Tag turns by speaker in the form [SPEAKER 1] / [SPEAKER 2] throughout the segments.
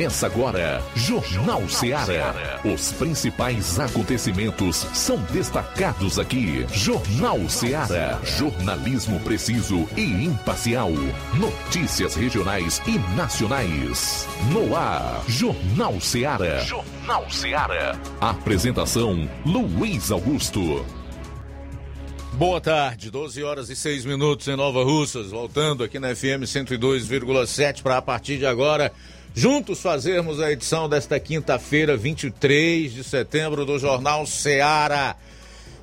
[SPEAKER 1] Começa agora, Jornal Ceará. Os principais acontecimentos são destacados aqui. Jornal Ceará. Jornalismo preciso e imparcial. Notícias regionais e nacionais. No ar, Jornal Ceará. Jornal Ceará. Apresentação: Luiz Augusto.
[SPEAKER 2] Boa tarde, 12 horas e 6 minutos em Nova Russas, voltando aqui na FM 102,7 para a partir de agora juntos fazermos a edição desta quinta-feira, 23 de setembro, do Jornal Seara.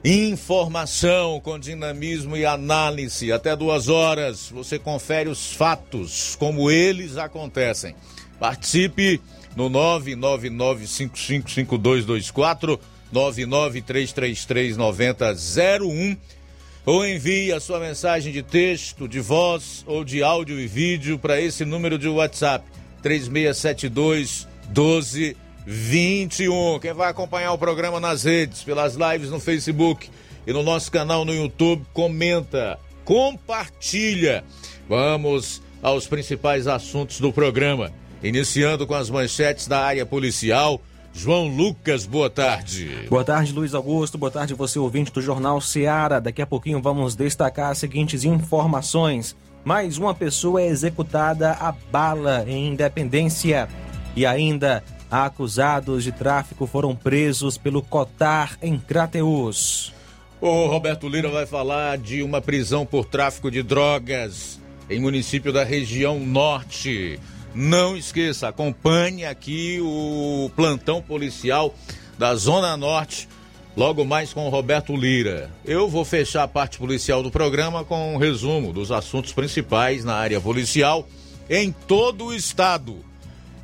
[SPEAKER 2] Informação com dinamismo e análise. Até duas horas você confere os fatos como eles acontecem. Participe no 999555224, 993339001 ou envie a sua mensagem de texto, de voz ou de áudio e vídeo para esse número de WhatsApp 3672 1221. Quem vai acompanhar o programa nas redes, pelas lives no Facebook e no nosso canal no YouTube, comenta, compartilha. Vamos aos principais assuntos do programa. Iniciando com as manchetes da área policial. João Lucas, boa tarde.
[SPEAKER 3] Boa tarde, Luiz Augusto. Boa tarde, você ouvinte do Jornal Seara. Daqui a pouquinho vamos destacar as seguintes informações. Mais uma pessoa é executada a bala em Independência. E ainda, acusados de tráfico foram presos pelo Cotar em Crateus.
[SPEAKER 2] O Roberto Lira vai falar de uma prisão por tráfico de drogas em município da região norte. Não esqueça, acompanhe aqui o plantão policial da Zona Norte logo mais com o Roberto Lira. Eu vou fechar a parte policial do programa com um resumo dos assuntos principais na área policial em todo o estado.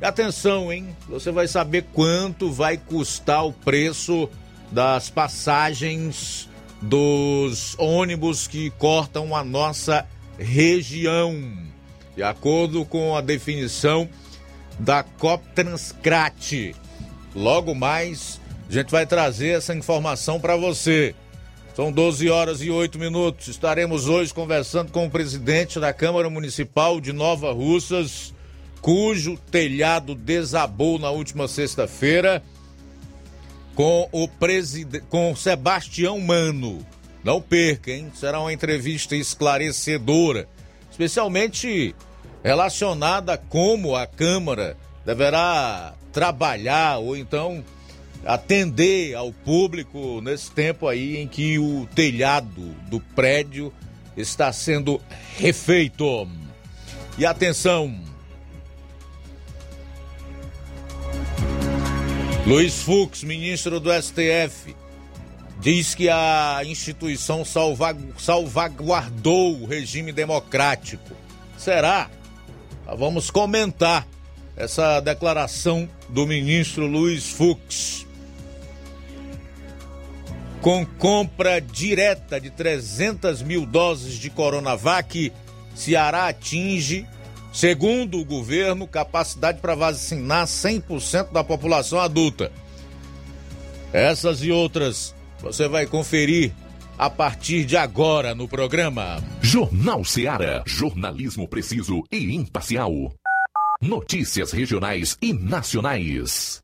[SPEAKER 2] Atenção, hein? Você vai saber quanto vai custar o preço das passagens dos ônibus que cortam a nossa região. De acordo com a definição da Coptranscrat. Logo mais a gente vai trazer essa informação para você. São 12 horas e 8 minutos. Estaremos hoje conversando com o presidente da Câmara Municipal de Nova Russas, cujo telhado desabou na última sexta-feira, com o presidente, com Sebastião Mano. Não perca, hein? Será uma entrevista esclarecedora, especialmente relacionada a como a Câmara deverá trabalhar ou então atender ao público nesse tempo aí em que o telhado do prédio está sendo refeito. E atenção! Luiz Fux, ministro do STF, diz que a instituição salvaguardou o regime democrático. Será? Vamos comentar essa declaração do ministro Luiz Fux com compra direta de 300 mil doses de Coronavac, Ceará atinge, segundo o governo, capacidade para vacinar 100% da população adulta. Essas e outras você vai conferir a partir de agora no programa.
[SPEAKER 1] Jornal Ceará, jornalismo preciso e imparcial. Notícias regionais e nacionais.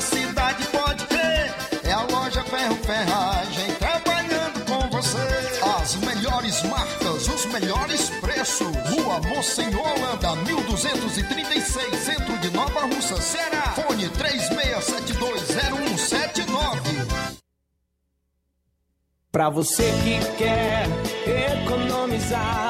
[SPEAKER 4] da cidade, pode ter. É a loja Ferro Ferragem trabalhando com você. As melhores marcas, os melhores preços. Rua Holanda, 1236, centro de Nova Russa, Ceará. Fone 36720179.
[SPEAKER 5] Pra você que quer economizar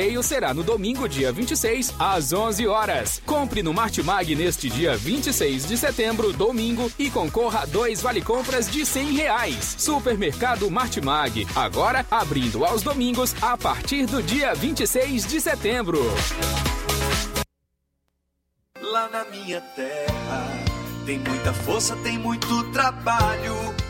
[SPEAKER 5] sorteio será no domingo, dia 26, às 11 horas. Compre no Martimag neste dia 26 de setembro, domingo, e concorra a dois vale-compras de 100 reais. Supermercado Martimag, agora abrindo aos domingos a partir do dia 26 de setembro.
[SPEAKER 6] Lá na minha terra tem muita força, tem muito trabalho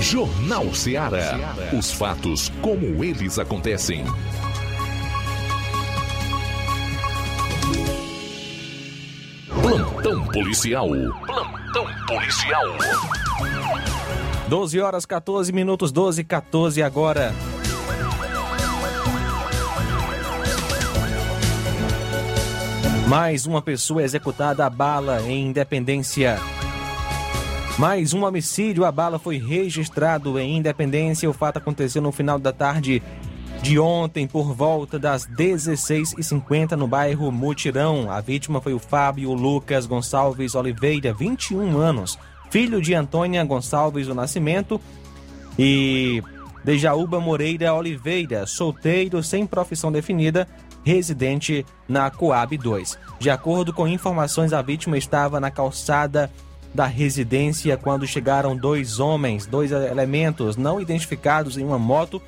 [SPEAKER 1] Jornal Ceará. Os fatos como eles acontecem. Plantão policial. Plantão policial.
[SPEAKER 3] 12 horas 14 minutos, 12 14 agora. Mais uma pessoa executada a bala em Independência. Mais um homicídio, a bala foi registrado em Independência. O fato aconteceu no final da tarde de ontem, por volta das 16h50, no bairro Mutirão. A vítima foi o Fábio Lucas Gonçalves Oliveira, 21 anos, filho de Antônia Gonçalves do Nascimento e Dejaúba Moreira Oliveira, solteiro, sem profissão definida, residente na Coab 2. De acordo com informações, a vítima estava na calçada da residência quando chegaram dois homens, dois elementos não identificados em uma moto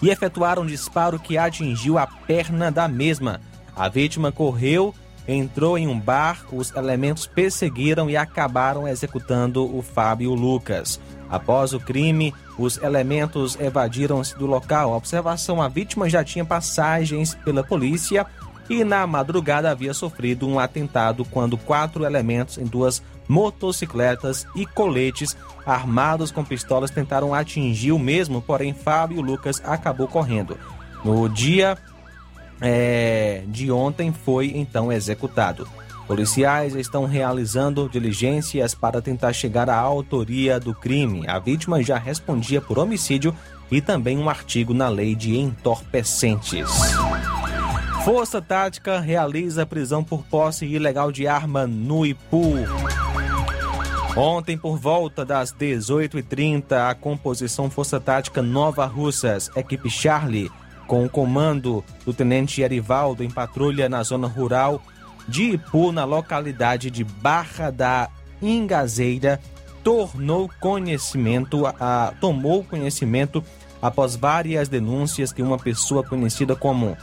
[SPEAKER 3] e efetuaram um disparo que atingiu a perna da mesma. A vítima correu, entrou em um bar, os elementos perseguiram e acabaram executando o Fábio Lucas. Após o crime, os elementos evadiram-se do local. A observação: a vítima já tinha passagens pela polícia e na madrugada havia sofrido um atentado quando quatro elementos em duas motocicletas e coletes armados com pistolas tentaram atingir o mesmo, porém Fábio Lucas acabou correndo. No dia é, de ontem foi então executado. Policiais estão realizando diligências para tentar chegar à autoria do crime. A vítima já respondia por homicídio e também um artigo na lei de entorpecentes. Força Tática realiza prisão por posse ilegal de arma no Ipu. Ontem, por volta das 18h30, a composição Força Tática Nova Russas, equipe Charlie, com o comando do Tenente Erivaldo em patrulha na zona rural de Ipu, na localidade de Barra da Ingazeira, tornou conhecimento, a, tomou conhecimento após várias denúncias que uma pessoa conhecida como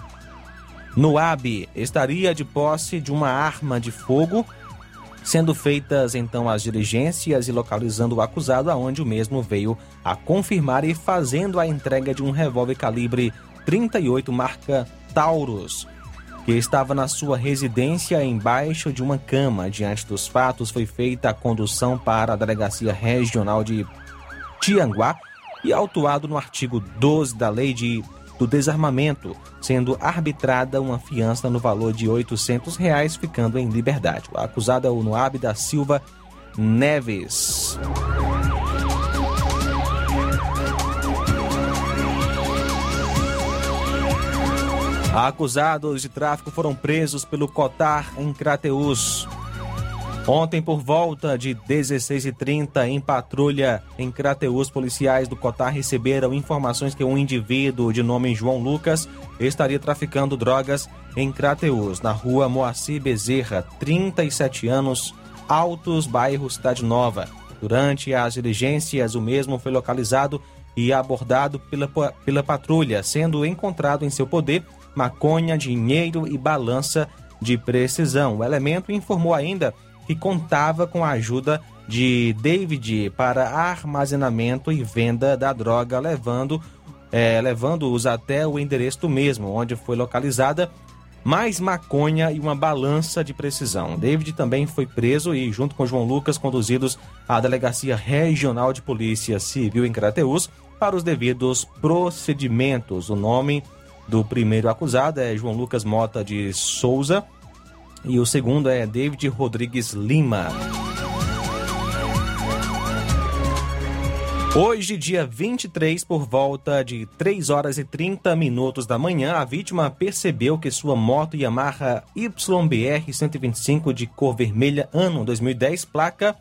[SPEAKER 3] Noab estaria de posse de uma arma de fogo, sendo feitas então as diligências e localizando o acusado, aonde o mesmo veio a confirmar e fazendo a entrega de um revólver calibre 38 marca Taurus, que estava na sua residência embaixo de uma cama. Diante dos fatos, foi feita a condução para a Delegacia Regional de Tianguá e autuado no artigo 12 da Lei de do desarmamento, sendo arbitrada uma fiança no valor de 800 reais, ficando em liberdade. O acusado é o Noab da Silva Neves. Acusados de tráfico foram presos pelo Cotar em Crateus. Ontem, por volta de 16h30, em patrulha em Crateus, policiais do Cotar receberam informações que um indivíduo de nome João Lucas estaria traficando drogas em Crateus, na rua Moacir Bezerra, 37 anos, Altos, bairro Cidade Nova. Durante as diligências, o mesmo foi localizado e abordado pela, pela patrulha, sendo encontrado em seu poder maconha, dinheiro e balança de precisão. O elemento informou ainda contava com a ajuda de David para armazenamento e venda da droga, levando é, levando-os até o endereço mesmo, onde foi localizada mais maconha e uma balança de precisão. David também foi preso e, junto com João Lucas, conduzidos à Delegacia Regional de Polícia Civil em Crateús para os devidos procedimentos. O nome do primeiro acusado é João Lucas Mota de Souza e o segundo é David Rodrigues Lima. Hoje, dia 23, por volta de 3 horas e 30 minutos da manhã, a vítima percebeu que sua moto Yamaha YBR 125 de cor vermelha, ano 2010, placa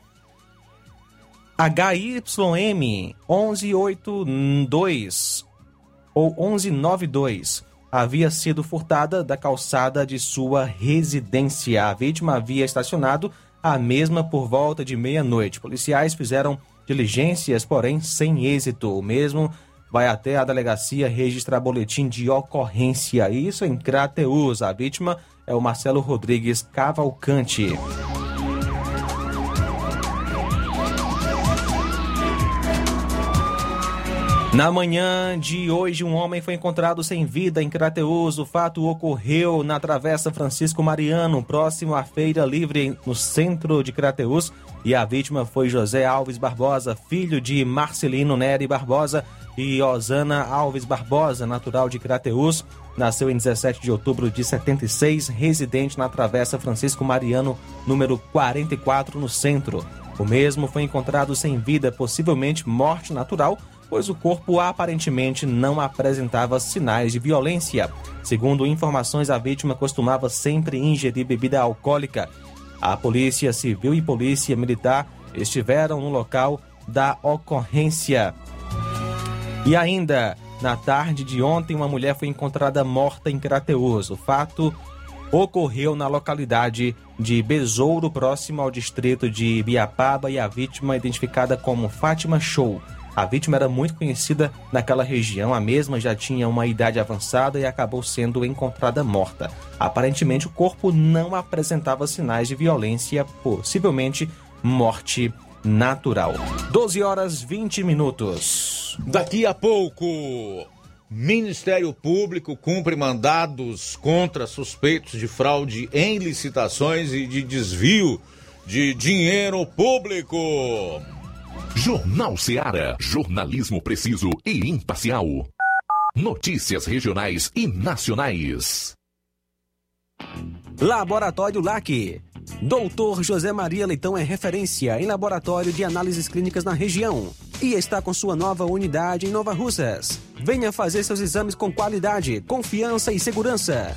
[SPEAKER 3] HYM 1182 ou 1192 havia sido furtada da calçada de sua residência. A vítima havia estacionado a mesma por volta de meia-noite. Policiais fizeram diligências, porém sem êxito. O mesmo vai até a delegacia registrar boletim de ocorrência. Isso em Crateus. A vítima é o Marcelo Rodrigues Cavalcante. Na manhã de hoje, um homem foi encontrado sem vida em Crateus. O fato ocorreu na Travessa Francisco Mariano, próximo à Feira Livre, no centro de Crateus. E a vítima foi José Alves Barbosa, filho de Marcelino Neri Barbosa e Osana Alves Barbosa, natural de Crateus. Nasceu em 17 de outubro de 76, residente na Travessa Francisco Mariano, número 44, no centro. O mesmo foi encontrado sem vida, possivelmente morte natural pois o corpo aparentemente não apresentava sinais de violência. Segundo informações, a vítima costumava sempre ingerir bebida alcoólica. A Polícia Civil e Polícia Militar estiveram no local da ocorrência. E ainda, na tarde de ontem, uma mulher foi encontrada morta em Crateus. O fato ocorreu na localidade de Besouro, próximo ao distrito de Biapaba, e a vítima identificada como Fátima Show. A vítima era muito conhecida naquela região, a mesma já tinha uma idade avançada e acabou sendo encontrada morta. Aparentemente, o corpo não apresentava sinais de violência, possivelmente morte natural. 12 horas 20 minutos.
[SPEAKER 2] Daqui a pouco, Ministério Público cumpre mandados contra suspeitos de fraude em licitações e de desvio de dinheiro público.
[SPEAKER 1] Jornal Seara. Jornalismo preciso e imparcial. Notícias regionais e nacionais.
[SPEAKER 7] Laboratório LAC. Doutor José Maria Leitão é referência em laboratório de análises clínicas na região e está com sua nova unidade em Nova Russas. Venha fazer seus exames com qualidade, confiança e segurança.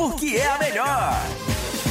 [SPEAKER 8] porque é a melhor.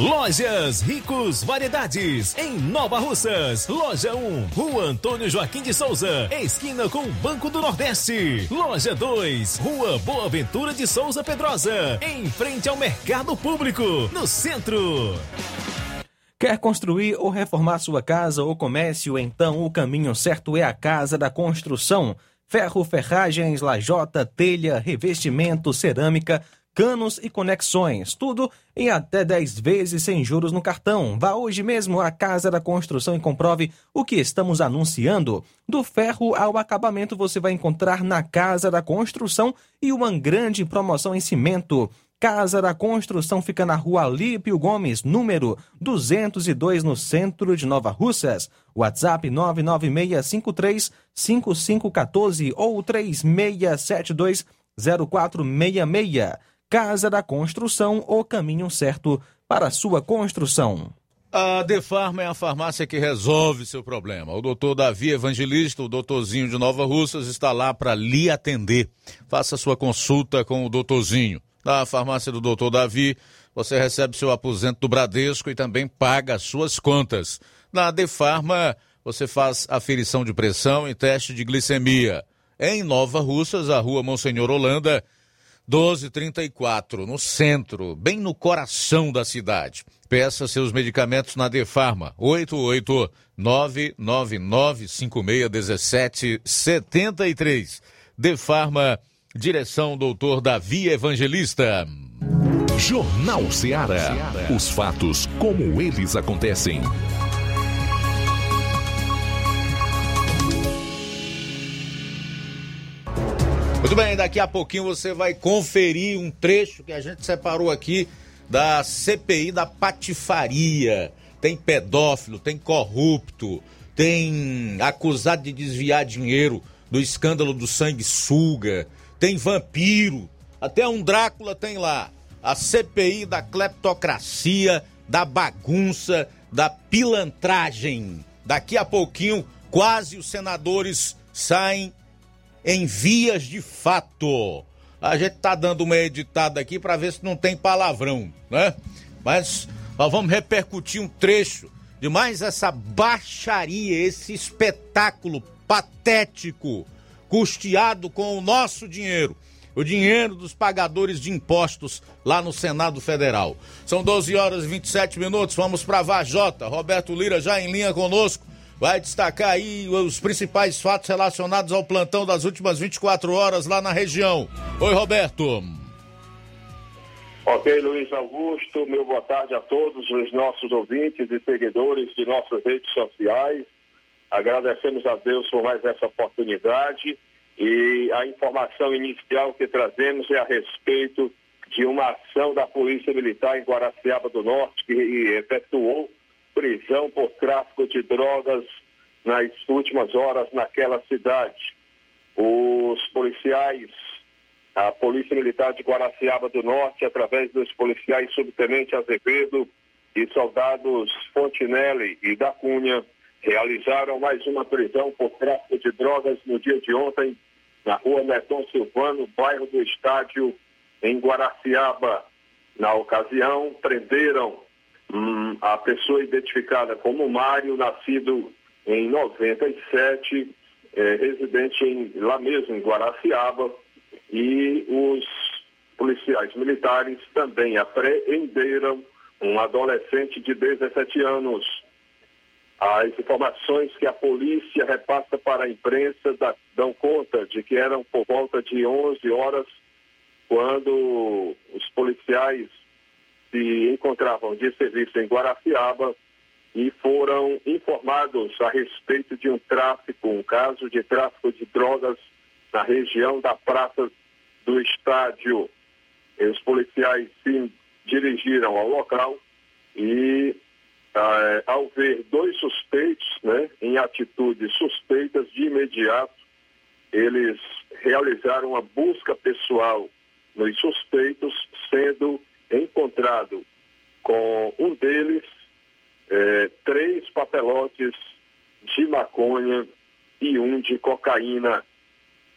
[SPEAKER 9] Lojas Ricos Variedades, em Nova Russas. Loja 1, Rua Antônio Joaquim de Souza, esquina com o Banco do Nordeste. Loja 2, Rua Boa Ventura de Souza Pedrosa, em frente ao Mercado Público, no centro.
[SPEAKER 3] Quer construir ou reformar sua casa ou comércio? Então o caminho certo é a Casa da Construção. Ferro, ferragens, lajota, telha, revestimento, cerâmica canos e conexões, tudo em até 10 vezes sem juros no cartão. Vá hoje mesmo à Casa da Construção e comprove o que estamos anunciando. Do ferro ao acabamento você vai encontrar na Casa da Construção e uma grande promoção em cimento. Casa da Construção fica na rua Alípio Gomes, número 202, no centro de Nova Russas. WhatsApp 99653 5514 ou 3672 0466. Casa da Construção, o caminho certo para sua construção.
[SPEAKER 2] A Defarma é a farmácia que resolve seu problema. O doutor Davi Evangelista, o doutorzinho de Nova Russas, está lá para lhe atender. Faça sua consulta com o doutorzinho. Na farmácia do doutor Davi, você recebe seu aposento do Bradesco e também paga as suas contas. Na Defarma, você faz aferição de pressão e teste de glicemia. em Nova Russas, a rua Monsenhor Holanda, 1234, no centro, bem no coração da cidade. Peça seus medicamentos na Defarma, 889-9956-1773. Defarma, direção doutor Davi Evangelista.
[SPEAKER 1] Jornal Ceará. Os fatos como eles acontecem.
[SPEAKER 2] Muito bem, daqui a pouquinho você vai conferir um trecho que a gente separou aqui da CPI da patifaria. Tem pedófilo, tem corrupto, tem acusado de desviar dinheiro do escândalo do sanguessuga, tem vampiro, até um Drácula tem lá. A CPI da cleptocracia, da bagunça, da pilantragem. Daqui a pouquinho, quase os senadores saem em vias de fato. A gente tá dando uma editada aqui para ver se não tem palavrão, né? Mas nós vamos repercutir um trecho de mais essa baixaria, esse espetáculo patético, custeado com o nosso dinheiro, o dinheiro dos pagadores de impostos lá no Senado Federal. São 12 horas e 27 minutos, vamos para Vajota. Roberto Lira já em linha conosco vai destacar aí os principais fatos relacionados ao plantão das últimas 24 horas lá na região. Oi, Roberto.
[SPEAKER 10] Ok, Luiz Augusto, meu boa tarde a todos os nossos ouvintes e seguidores de nossas redes sociais. Agradecemos a Deus por mais essa oportunidade e a informação inicial que trazemos é a respeito de uma ação da Polícia Militar em Guaraciaba do Norte que efetuou prisão por tráfico de drogas nas últimas horas naquela cidade. Os policiais, a Polícia Militar de Guaraciaba do Norte, através dos policiais Subtenente Azevedo e soldados Fontinelli e da Cunha, realizaram mais uma prisão por tráfico de drogas no dia de ontem, na rua Neton Silvano, bairro do Estádio, em Guaraciaba. Na ocasião, prenderam Hum, a pessoa identificada como Mário, nascido em 97, é, residente em, lá mesmo em Guaraciaba, e os policiais militares também apreenderam um adolescente de 17 anos. As informações que a polícia repassa para a imprensa dão conta de que eram por volta de 11 horas quando os policiais se encontravam de serviço em Guaraciaba e foram informados a respeito de um tráfico, um caso de tráfico de drogas na região da Praça do Estádio. E os policiais se dirigiram ao local e, ah, ao ver dois suspeitos né, em atitudes suspeitas, de imediato eles realizaram uma busca pessoal nos suspeitos, sendo encontrado com um deles é, três papelotes de maconha e um de cocaína.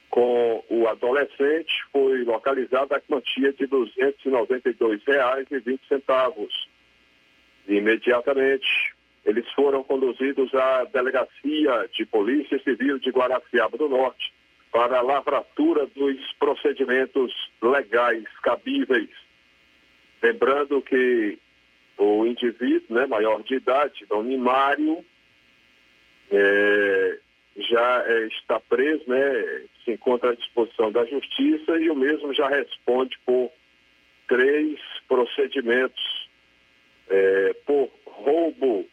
[SPEAKER 10] Com o adolescente foi localizada a quantia de R$ 292,20. Imediatamente, eles foram conduzidos à Delegacia de Polícia Civil de Guaraciaba do Norte para a lavratura dos procedimentos legais cabíveis Lembrando que o indivíduo né, maior de idade, Dom Mário, é, já é, está preso, né, se encontra à disposição da justiça e o mesmo já responde por três procedimentos é, por roubo,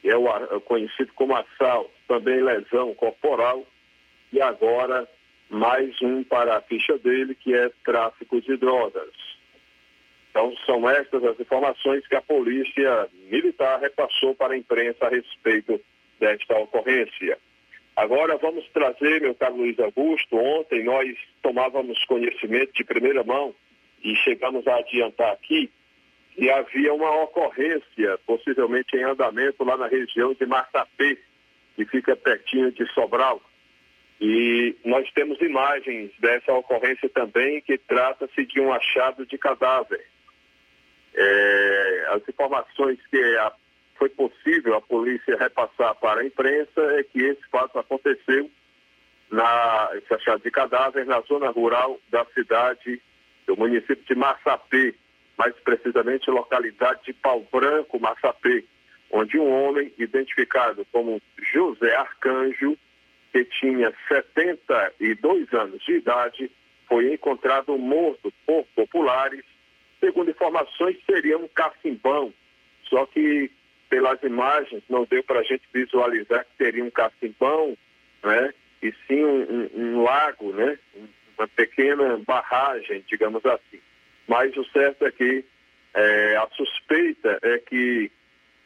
[SPEAKER 10] que é o é conhecido como assalto, também lesão corporal, e agora mais um para a ficha dele, que é tráfico de drogas. Então, são estas as informações que a Polícia Militar repassou para a imprensa a respeito desta ocorrência. Agora vamos trazer, meu caro Luiz Augusto, ontem nós tomávamos conhecimento de primeira mão e chegamos a adiantar aqui que havia uma ocorrência, possivelmente em andamento lá na região de Martapê, que fica pertinho de Sobral. E nós temos imagens dessa ocorrência também, que trata-se de um achado de cadáver. É, as informações que a, foi possível a polícia repassar para a imprensa é que esse fato aconteceu na, esse achado de cadáver na zona rural da cidade, do município de Massapê, mais precisamente localidade de Pau Branco, Massapê, onde um homem identificado como José Arcanjo, que tinha 72 anos de idade, foi encontrado morto por populares. Segundo informações, seria um cacimbão, só que pelas imagens não deu para a gente visualizar que seria um cacimbão, né? E sim um, um, um lago, né? Uma pequena barragem, digamos assim. Mas o certo é que é, a suspeita é que,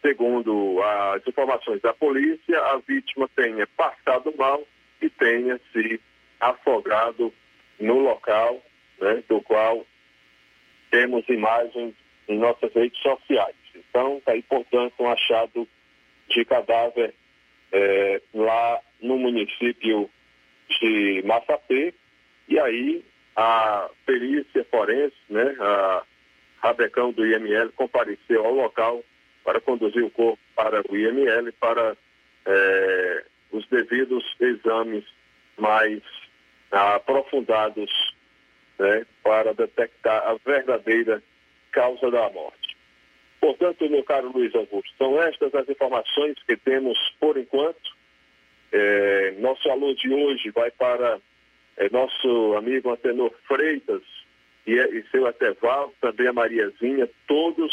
[SPEAKER 10] segundo as informações da polícia, a vítima tenha passado mal e tenha se afogado no local, né, do qual temos imagens em nossas redes sociais. Então, está aí, portanto, um achado de cadáver é, lá no município de Massapê. E aí, a perícia forense, né, a Rabecão do IML, compareceu ao local para conduzir o corpo para o IML para é, os devidos exames mais aprofundados né, para detectar a verdadeira causa da morte. Portanto, meu caro Luiz Augusto, são estas as informações que temos por enquanto. É, nosso alô de hoje vai para é, nosso amigo Antenor Freitas e, e seu Eteval, também a Mariazinha, todos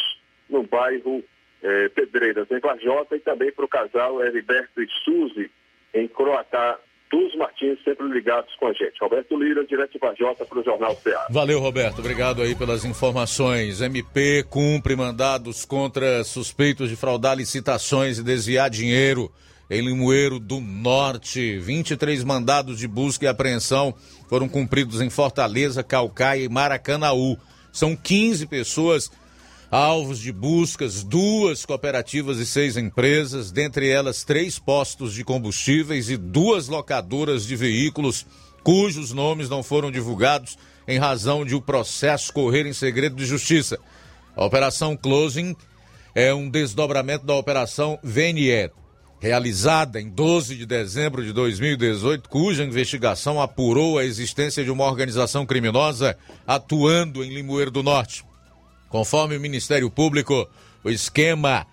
[SPEAKER 10] no bairro é, Pedreiras, em Vajota, e também para o casal Heriberto e Suzy, em Croatá, dos Martins, sempre ligados com a gente. Roberto Lira, direto de Vajota, para o Jornal Ceará.
[SPEAKER 2] Valeu, Roberto. Obrigado aí pelas informações. MP cumpre mandados contra suspeitos de fraudar licitações e desviar dinheiro em Limoeiro do Norte. 23 mandados de busca e apreensão foram cumpridos em Fortaleza, Calcaia e Maracanaú. São 15 pessoas alvos de buscas, duas cooperativas e seis empresas, dentre elas três postos de combustíveis e duas locadoras de veículos, cujos nomes não foram divulgados em razão de o processo correr em segredo de justiça. A Operação Closing é um desdobramento da Operação Venier, realizada em 12 de dezembro de 2018, cuja investigação apurou a existência de uma organização criminosa atuando em Limoeiro do Norte. Conforme o Ministério Público, o esquema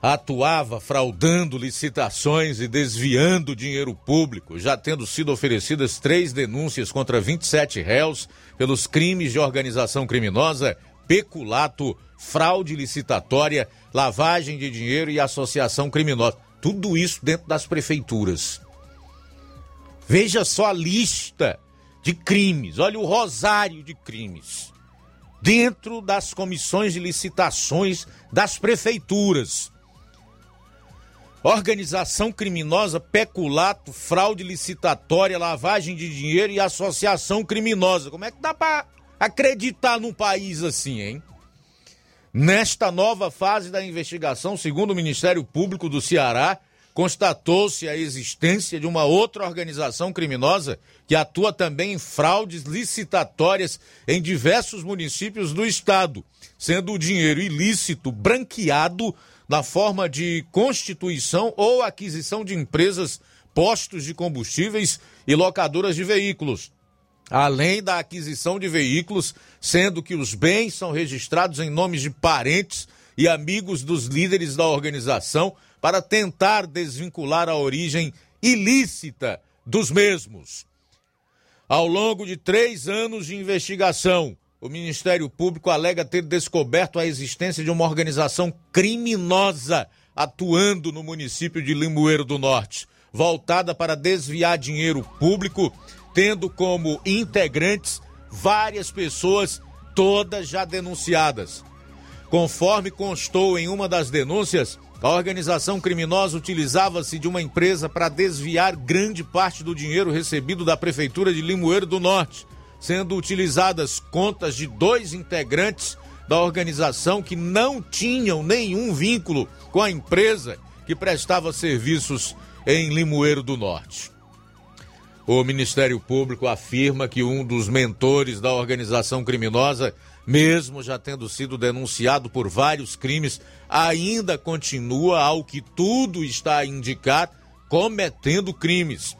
[SPEAKER 2] atuava fraudando licitações e desviando dinheiro público, já tendo sido oferecidas três denúncias contra 27 réus pelos crimes de organização criminosa, peculato, fraude licitatória, lavagem de dinheiro e associação criminosa. Tudo isso dentro das prefeituras. Veja só a lista de crimes, olha o rosário de crimes dentro das comissões de licitações das prefeituras. Organização criminosa, peculato, fraude licitatória, lavagem de dinheiro e associação criminosa. Como é que dá para acreditar num país assim, hein? Nesta nova fase da investigação, segundo o Ministério Público do Ceará, constatou-se a existência de uma outra organização criminosa que atua também em fraudes licitatórias em diversos municípios do estado, sendo o dinheiro ilícito branqueado na forma de constituição ou aquisição de empresas, postos de combustíveis e locadoras de veículos. Além da aquisição de veículos, sendo que os bens são registrados em nomes de parentes e amigos dos líderes da organização para tentar desvincular a origem ilícita dos mesmos. Ao longo de três anos de investigação, o Ministério Público alega ter descoberto a existência de uma organização criminosa atuando no município de Limoeiro do Norte, voltada para desviar dinheiro público, tendo como integrantes várias pessoas, todas já denunciadas. Conforme constou em uma das denúncias, a organização criminosa utilizava-se de uma empresa para desviar grande parte do dinheiro recebido da Prefeitura de Limoeiro do Norte, sendo utilizadas contas de dois integrantes da organização que não tinham nenhum vínculo com a empresa que prestava serviços em Limoeiro do Norte. O Ministério Público afirma que um dos mentores da organização criminosa mesmo já tendo sido denunciado por vários crimes, ainda continua, ao que tudo está a indicar, cometendo crimes.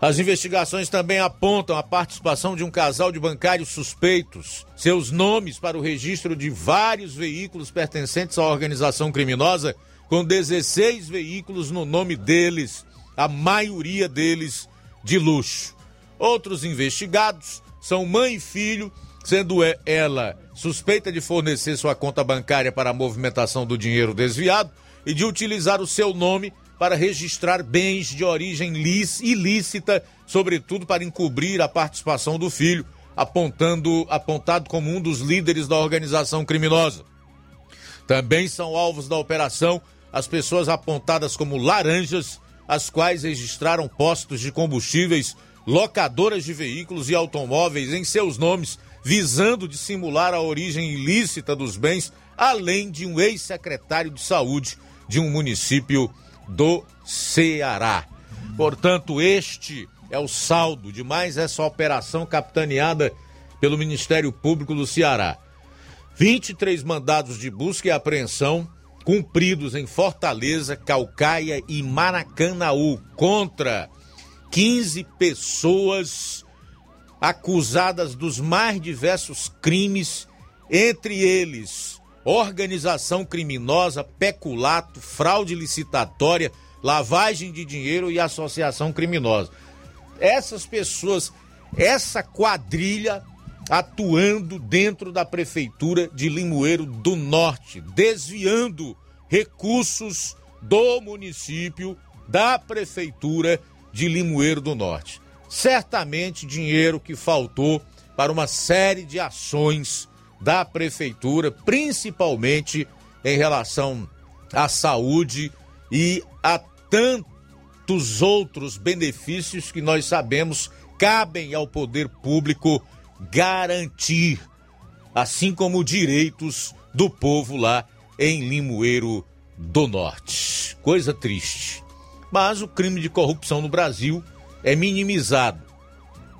[SPEAKER 2] As investigações também apontam a participação de um casal de bancários suspeitos, seus nomes para o registro de vários veículos pertencentes à organização criminosa, com 16 veículos no nome deles, a maioria deles de luxo. Outros investigados são mãe e filho, sendo ela suspeita de fornecer sua conta bancária para a movimentação do dinheiro desviado e de utilizar o seu nome para registrar bens de origem ilícita, sobretudo para encobrir a participação do filho, apontando apontado como um dos líderes da organização criminosa. Também são alvos da operação as pessoas apontadas como laranjas, as quais registraram postos de combustíveis, locadoras de veículos e automóveis em seus nomes, visando dissimular a origem ilícita dos bens, além de um ex-secretário de saúde de um município do Ceará. Portanto, este é o saldo de mais essa operação capitaneada pelo Ministério Público do Ceará. 23 mandados de busca e apreensão cumpridos em Fortaleza, Calcaia e Maracanaú contra 15 pessoas acusadas dos mais diversos crimes, entre eles organização criminosa, peculato, fraude licitatória, lavagem de dinheiro e associação criminosa. Essas pessoas, essa quadrilha atuando dentro da prefeitura de Limoeiro do Norte, desviando recursos do município da prefeitura de Limoeiro do Norte. Certamente dinheiro que faltou para uma série de ações da prefeitura, principalmente em relação à saúde e a tantos outros benefícios que nós sabemos cabem ao poder público garantir, assim como direitos do povo lá em Limoeiro do Norte. Coisa triste. Mas o crime de corrupção no Brasil é minimizado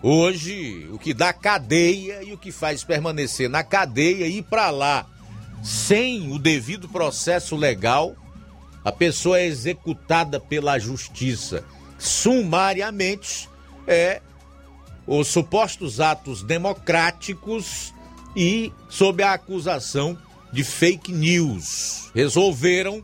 [SPEAKER 2] Hoje, o que dá cadeia e o que faz permanecer na cadeia e ir para lá sem o devido processo legal, a pessoa é executada pela justiça sumariamente é os supostos atos democráticos e sob a acusação de fake news. Resolveram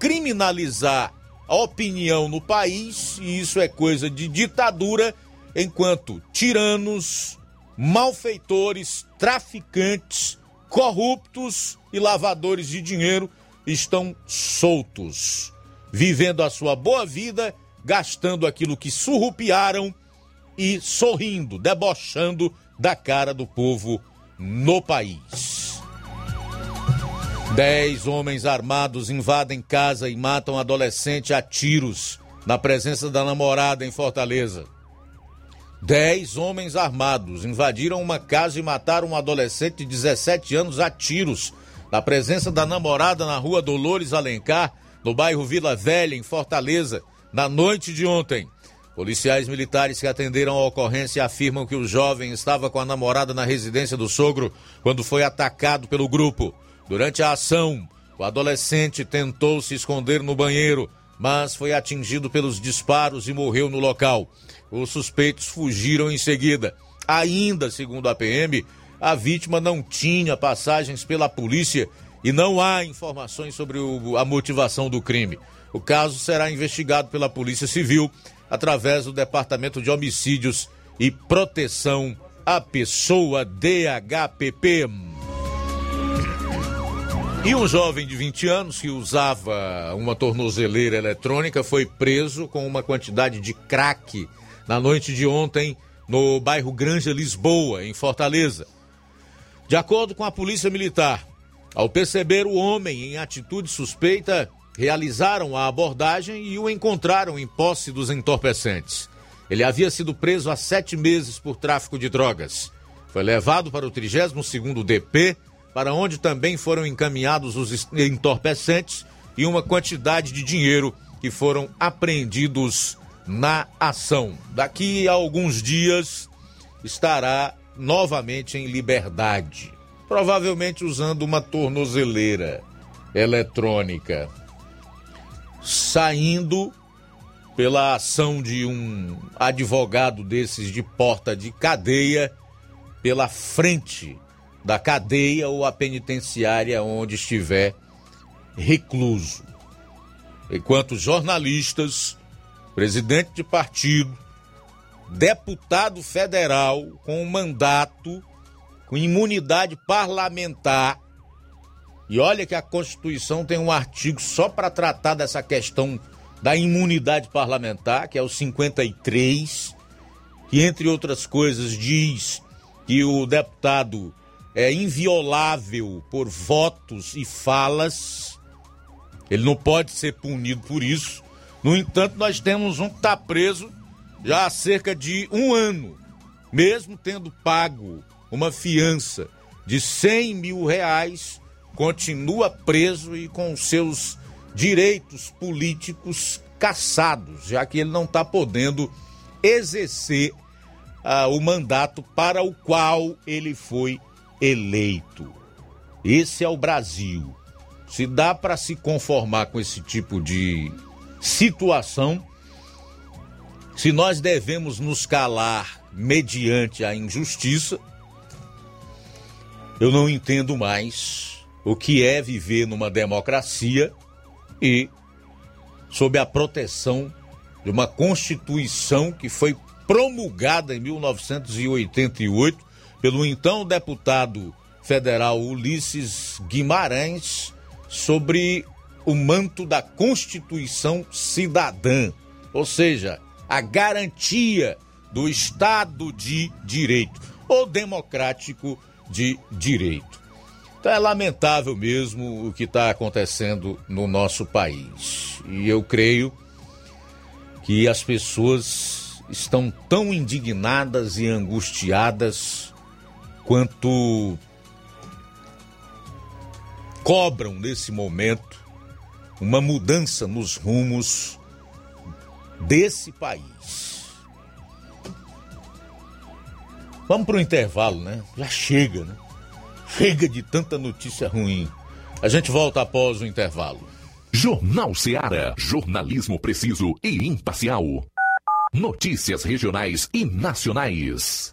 [SPEAKER 2] criminalizar opinião no país, e isso é coisa de ditadura enquanto tiranos, malfeitores, traficantes, corruptos e lavadores de dinheiro estão soltos, vivendo a sua boa vida, gastando aquilo que surrupiaram e sorrindo, debochando da cara do povo no país. Dez homens armados invadem casa e matam adolescente a tiros na presença da namorada em Fortaleza. Dez homens armados invadiram uma casa e mataram um adolescente de 17 anos a tiros, na presença da namorada na rua Dolores Alencar, no bairro Vila Velha, em Fortaleza, na noite de ontem. Policiais militares que atenderam a ocorrência afirmam que o jovem estava com a namorada na residência do sogro quando foi atacado pelo grupo. Durante a ação, o adolescente tentou se esconder no banheiro, mas foi atingido pelos disparos e morreu no local. Os suspeitos fugiram em seguida. Ainda, segundo a PM, a vítima não tinha passagens pela polícia e não há informações sobre o, a motivação do crime. O caso será investigado pela Polícia Civil através do Departamento de Homicídios e Proteção à Pessoa DHPP. E um jovem de 20 anos que usava uma tornozeleira eletrônica foi preso com uma quantidade de crack na noite de ontem no bairro Granja Lisboa, em Fortaleza. De acordo com a Polícia Militar, ao perceber o homem em atitude suspeita, realizaram a abordagem e o encontraram em posse dos entorpecentes. Ele havia sido preso há sete meses por tráfico de drogas. Foi levado para o 32º DP, para onde também foram encaminhados os entorpecentes e uma quantidade de dinheiro que foram apreendidos na ação. Daqui a alguns dias estará novamente em liberdade, provavelmente usando uma tornozeleira eletrônica, saindo pela ação de um advogado desses de porta de cadeia pela frente da cadeia ou a penitenciária onde estiver recluso. Enquanto jornalistas, presidente de partido, deputado federal com mandato, com imunidade parlamentar, e olha que a Constituição tem um artigo só para tratar dessa questão da imunidade parlamentar, que é o 53, que entre outras coisas diz que o deputado é inviolável por votos e falas, ele não pode ser punido por isso. No entanto, nós temos um que está preso já há cerca de um ano, mesmo tendo pago uma fiança de 100 mil reais, continua preso e com seus direitos políticos cassados, já que ele não está podendo exercer ah, o mandato para o qual ele foi eleito. Esse é o Brasil. Se dá para se conformar com esse tipo de situação, se nós devemos nos calar mediante a injustiça, eu não entendo mais o que é viver numa democracia e sob a proteção de uma Constituição que foi promulgada em 1988 pelo então deputado federal Ulisses Guimarães sobre o manto da Constituição Cidadã, ou seja, a garantia do Estado de Direito, ou democrático de direito. Então é lamentável mesmo o que está acontecendo no nosso país. E eu creio que as pessoas estão tão indignadas e angustiadas quanto cobram nesse momento uma mudança nos rumos desse país. Vamos para o intervalo, né? Já chega, né? Chega de tanta notícia ruim. A gente volta após o intervalo.
[SPEAKER 1] Jornal Seara. Jornalismo preciso e imparcial. Notícias regionais e nacionais.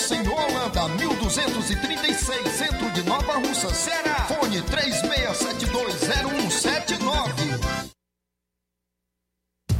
[SPEAKER 4] Monsenhor Holanda, 1236, centro de Nova Russa, Ceará. Fone 36720179.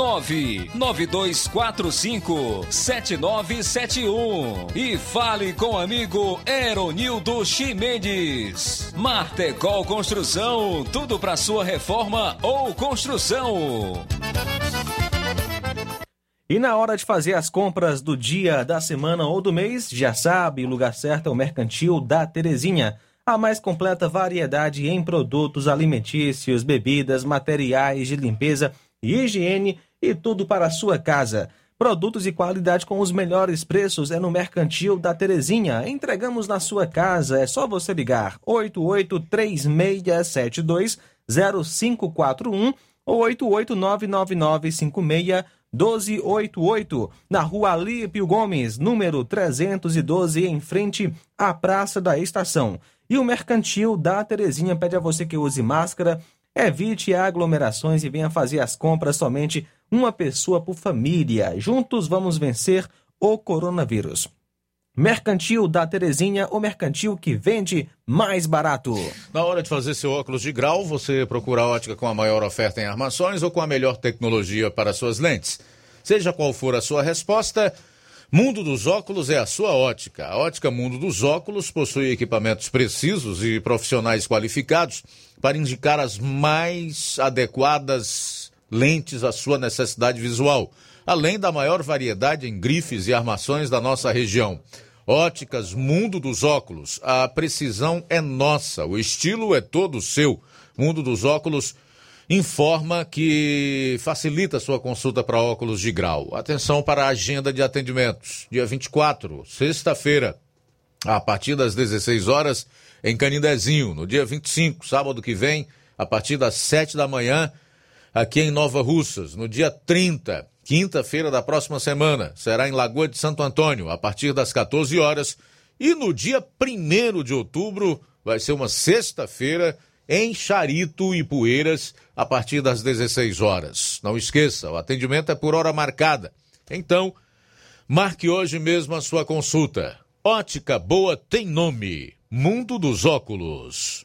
[SPEAKER 11] 99245 7971 e fale com o amigo Eronildo Chimendes. Martecol Construção, tudo para sua reforma ou construção.
[SPEAKER 3] E na hora de fazer as compras do dia, da semana ou do mês, já sabe, o lugar certo é o Mercantil da Terezinha. A mais completa variedade em produtos alimentícios, bebidas, materiais de limpeza e higiene e tudo para a sua casa. Produtos de qualidade com os melhores preços é no Mercantil da Terezinha. Entregamos na sua casa, é só você ligar 883672 0541 ou 8899956 1288, na rua Alípio Gomes, número 312, em frente à Praça da Estação. E o Mercantil da Terezinha pede a você que use máscara, evite aglomerações e venha fazer as compras somente uma pessoa por família. Juntos vamos vencer o coronavírus. Mercantil da Terezinha, o mercantil que vende mais barato.
[SPEAKER 2] Na hora de fazer seu óculos de grau, você procura a ótica com a maior oferta em armações ou com a melhor tecnologia para suas lentes. Seja qual for a sua resposta, Mundo dos Óculos é a sua ótica. A ótica Mundo dos Óculos possui equipamentos precisos e profissionais qualificados para indicar as mais adequadas lentes à sua necessidade visual, além da maior variedade em grifes e armações da nossa região. Óticas Mundo dos Óculos, a precisão é nossa, o estilo é todo seu. Mundo dos Óculos informa que facilita sua consulta para óculos de grau. Atenção para a agenda de atendimentos. Dia 24, sexta-feira, a partir das 16 horas, em Canindezinho. No dia 25, sábado que vem, a partir das 7 da manhã, aqui em Nova Russas. No dia 30, quinta-feira da próxima semana, será em Lagoa de Santo Antônio, a partir das 14 horas. E no dia 1 de outubro, vai ser uma sexta-feira, em Charito e Poeiras, a partir das 16 horas. Não esqueça, o atendimento é por hora marcada. Então, marque hoje mesmo a sua consulta. Ótica Boa tem nome: Mundo dos Óculos.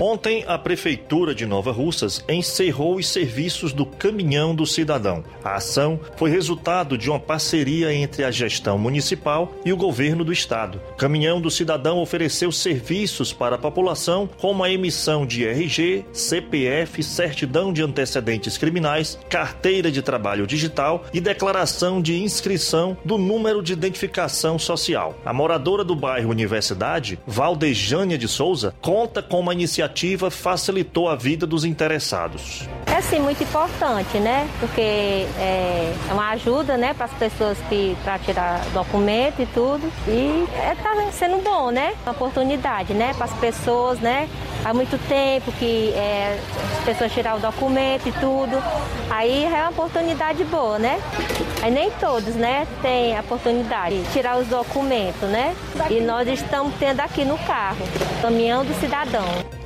[SPEAKER 12] Ontem, a Prefeitura de Nova Russas encerrou os serviços do Caminhão do Cidadão. A ação foi resultado de uma parceria entre a gestão municipal e o governo do estado. Caminhão do Cidadão ofereceu serviços para a população, como a emissão de RG, CPF, certidão de antecedentes criminais, carteira de trabalho digital e declaração de inscrição do número de identificação social. A moradora do bairro Universidade, Valdejânia de Souza, conta com uma iniciativa facilitou a vida dos interessados.
[SPEAKER 13] É sim muito importante, né? Porque é, é uma ajuda, né, para as pessoas que para tirar documento e tudo. E é, tá sendo bom, né? Uma oportunidade, né, para as pessoas, né? Há muito tempo que é, as pessoas tirar o documento e tudo. Aí é uma oportunidade boa, né? Aí nem todos, né, têm a oportunidade de tirar os documentos, né? E nós estamos tendo aqui no carro, caminhão do cidadão.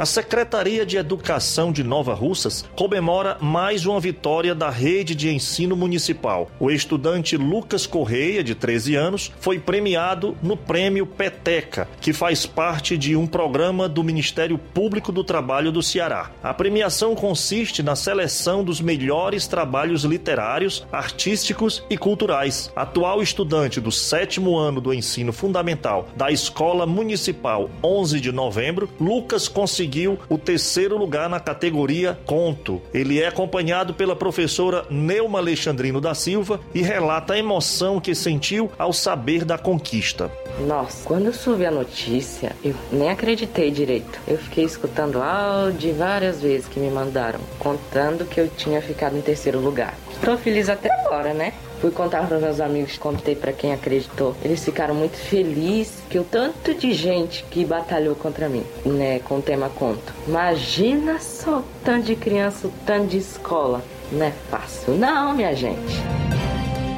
[SPEAKER 12] Secretaria de Educação de Nova Russas comemora mais uma vitória da rede de ensino municipal. O estudante Lucas Correia, de 13 anos, foi premiado no Prêmio Peteca, que faz parte de um programa do Ministério Público do Trabalho do Ceará. A premiação consiste na seleção dos melhores trabalhos literários, artísticos e culturais. Atual estudante do sétimo ano do ensino fundamental da Escola Municipal 11 de Novembro, Lucas conseguiu o terceiro lugar na categoria Conto. Ele é acompanhado pela professora Neuma Alexandrino da Silva e relata a emoção que sentiu ao saber da conquista.
[SPEAKER 14] Nossa, quando eu soube a notícia, eu nem acreditei direito. Eu fiquei escutando áudio várias vezes que me mandaram, contando que eu tinha ficado em terceiro lugar. Tô feliz até agora, né? Fui contar para meus amigos, contei para quem acreditou. Eles ficaram muito felizes que o tanto de gente que batalhou contra mim, né, com o tema conto. Imagina só o tanto de criança, o tanto de escola. Não é fácil, não, minha gente.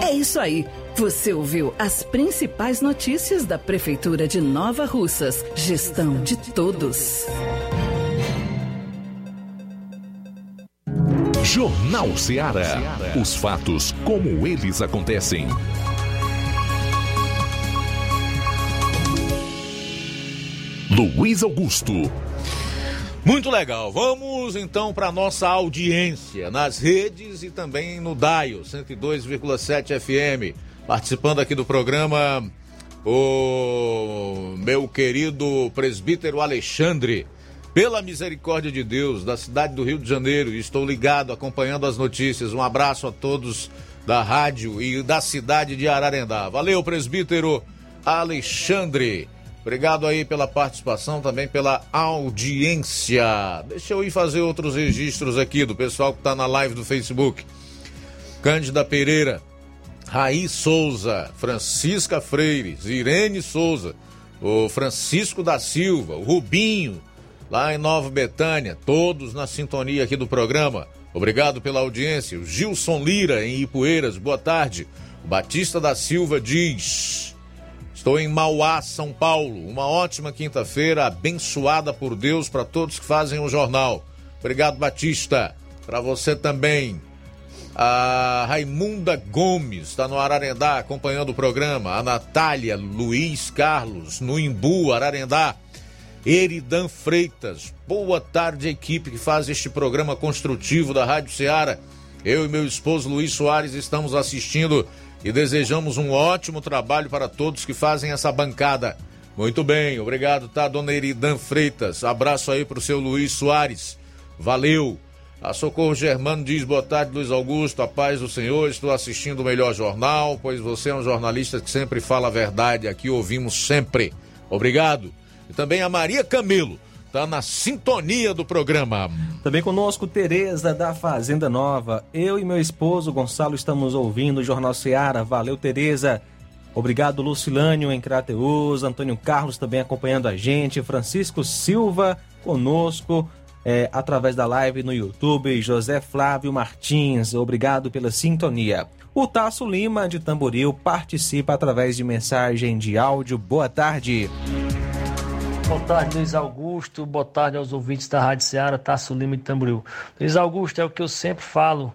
[SPEAKER 15] É isso aí. Você ouviu as principais notícias da Prefeitura de Nova Russas. Gestão de todos.
[SPEAKER 1] Jornal Ceará. Os fatos como eles acontecem. Luiz Augusto.
[SPEAKER 2] Muito legal. Vamos então para nossa audiência nas redes e também no Daio 102,7 FM. Participando aqui do programa o meu querido presbítero Alexandre. Pela misericórdia de Deus, da cidade do Rio de Janeiro, estou ligado, acompanhando as notícias. Um abraço a todos da rádio e da cidade de Ararendá. Valeu, presbítero Alexandre. Obrigado aí pela participação, também pela audiência. Deixa eu ir fazer outros registros aqui do pessoal que está na live do Facebook. Cândida Pereira, Raí Souza, Francisca Freires, Irene Souza, o Francisco da Silva, o Rubinho, lá em Nova Betânia, todos na sintonia aqui do programa. Obrigado pela audiência. O Gilson Lira, em Ipueiras, boa tarde. O Batista da Silva diz: Estou em Mauá, São Paulo. Uma ótima quinta-feira, abençoada por Deus para todos que fazem o jornal. Obrigado, Batista. Para você também. A Raimunda Gomes está no Ararendá acompanhando o programa. A Natália Luiz Carlos, no Imbu, Ararendá. Eridan Freitas. Boa tarde, equipe que faz este programa construtivo da Rádio Ceará. Eu e meu esposo Luiz Soares estamos assistindo e desejamos um ótimo trabalho para todos que fazem essa bancada. Muito bem, obrigado, tá, dona Eridan Freitas. Abraço aí pro seu Luiz Soares. Valeu. A Socorro Germano diz: boa tarde, Luiz Augusto, a paz do Senhor. Estou assistindo o melhor jornal, pois você é um jornalista que sempre fala a verdade. Aqui ouvimos sempre. Obrigado. E também a Maria Camilo, está na sintonia do programa.
[SPEAKER 3] Também conosco Tereza da Fazenda Nova. Eu e meu esposo Gonçalo estamos ouvindo o Jornal Seara. Valeu, Tereza. Obrigado, Lucilânio em Crateus, Antônio Carlos também acompanhando a gente, Francisco Silva conosco é, através da live no YouTube, José Flávio Martins, obrigado pela sintonia. O Tasso Lima de Tamboril participa através de mensagem de áudio. Boa tarde.
[SPEAKER 16] Boa tarde, Luiz Augusto. Boa tarde aos ouvintes da Rádio Ceará, Tasso Lima de Tamboril. Luiz Augusto, é o que eu sempre falo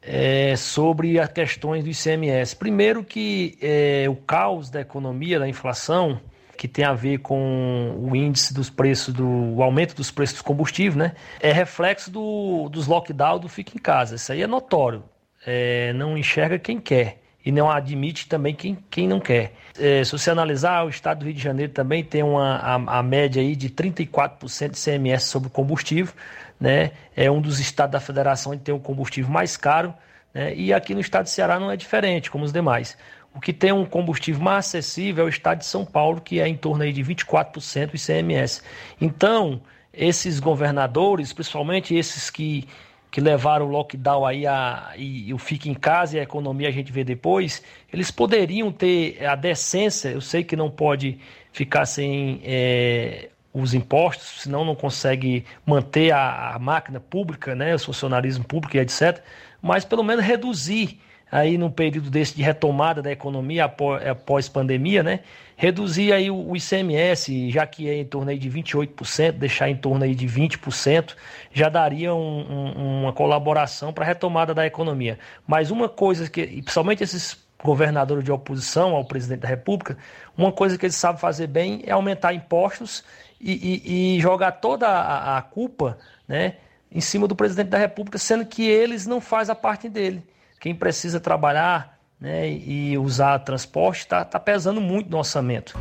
[SPEAKER 16] é, sobre as questões do ICMS. Primeiro que é, o caos da economia, da inflação, que tem a ver com o índice dos preços, do o aumento dos preços dos combustíveis, né? É reflexo do, dos lockdown do Fica em Casa. Isso aí é notório. É, não enxerga quem quer e não admite também quem, quem não quer. É, se você analisar, o estado do Rio de Janeiro também tem uma, a, a média aí de 34% de CMS sobre combustível, né? É um dos estados da federação que tem o combustível mais caro, né? E aqui no estado de Ceará não é diferente, como os demais. O que tem um combustível mais acessível é o estado de São Paulo, que é em torno aí de 24% do ICMS. Então, esses governadores, principalmente esses que, que levaram o lockdown aí a, e, e o fica em casa e a economia a gente vê depois, eles poderiam ter a decência, eu sei que não pode ficar sem é, os impostos, senão não consegue manter a, a máquina pública, né, o funcionarismo público e etc., mas pelo menos reduzir aí num período desse de retomada da economia após pandemia, né? Reduzir aí o ICMS, já que é em torno aí de 28%, deixar em torno aí de 20%, já daria um, um, uma colaboração para a retomada da economia. Mas uma coisa que, principalmente esses governadores de oposição ao presidente da República, uma coisa que eles sabem fazer bem é aumentar impostos e, e, e jogar toda a, a culpa, né? Em cima do presidente da República, sendo que eles não fazem a parte dele quem precisa trabalhar né, e usar transporte está tá pesando muito no orçamento.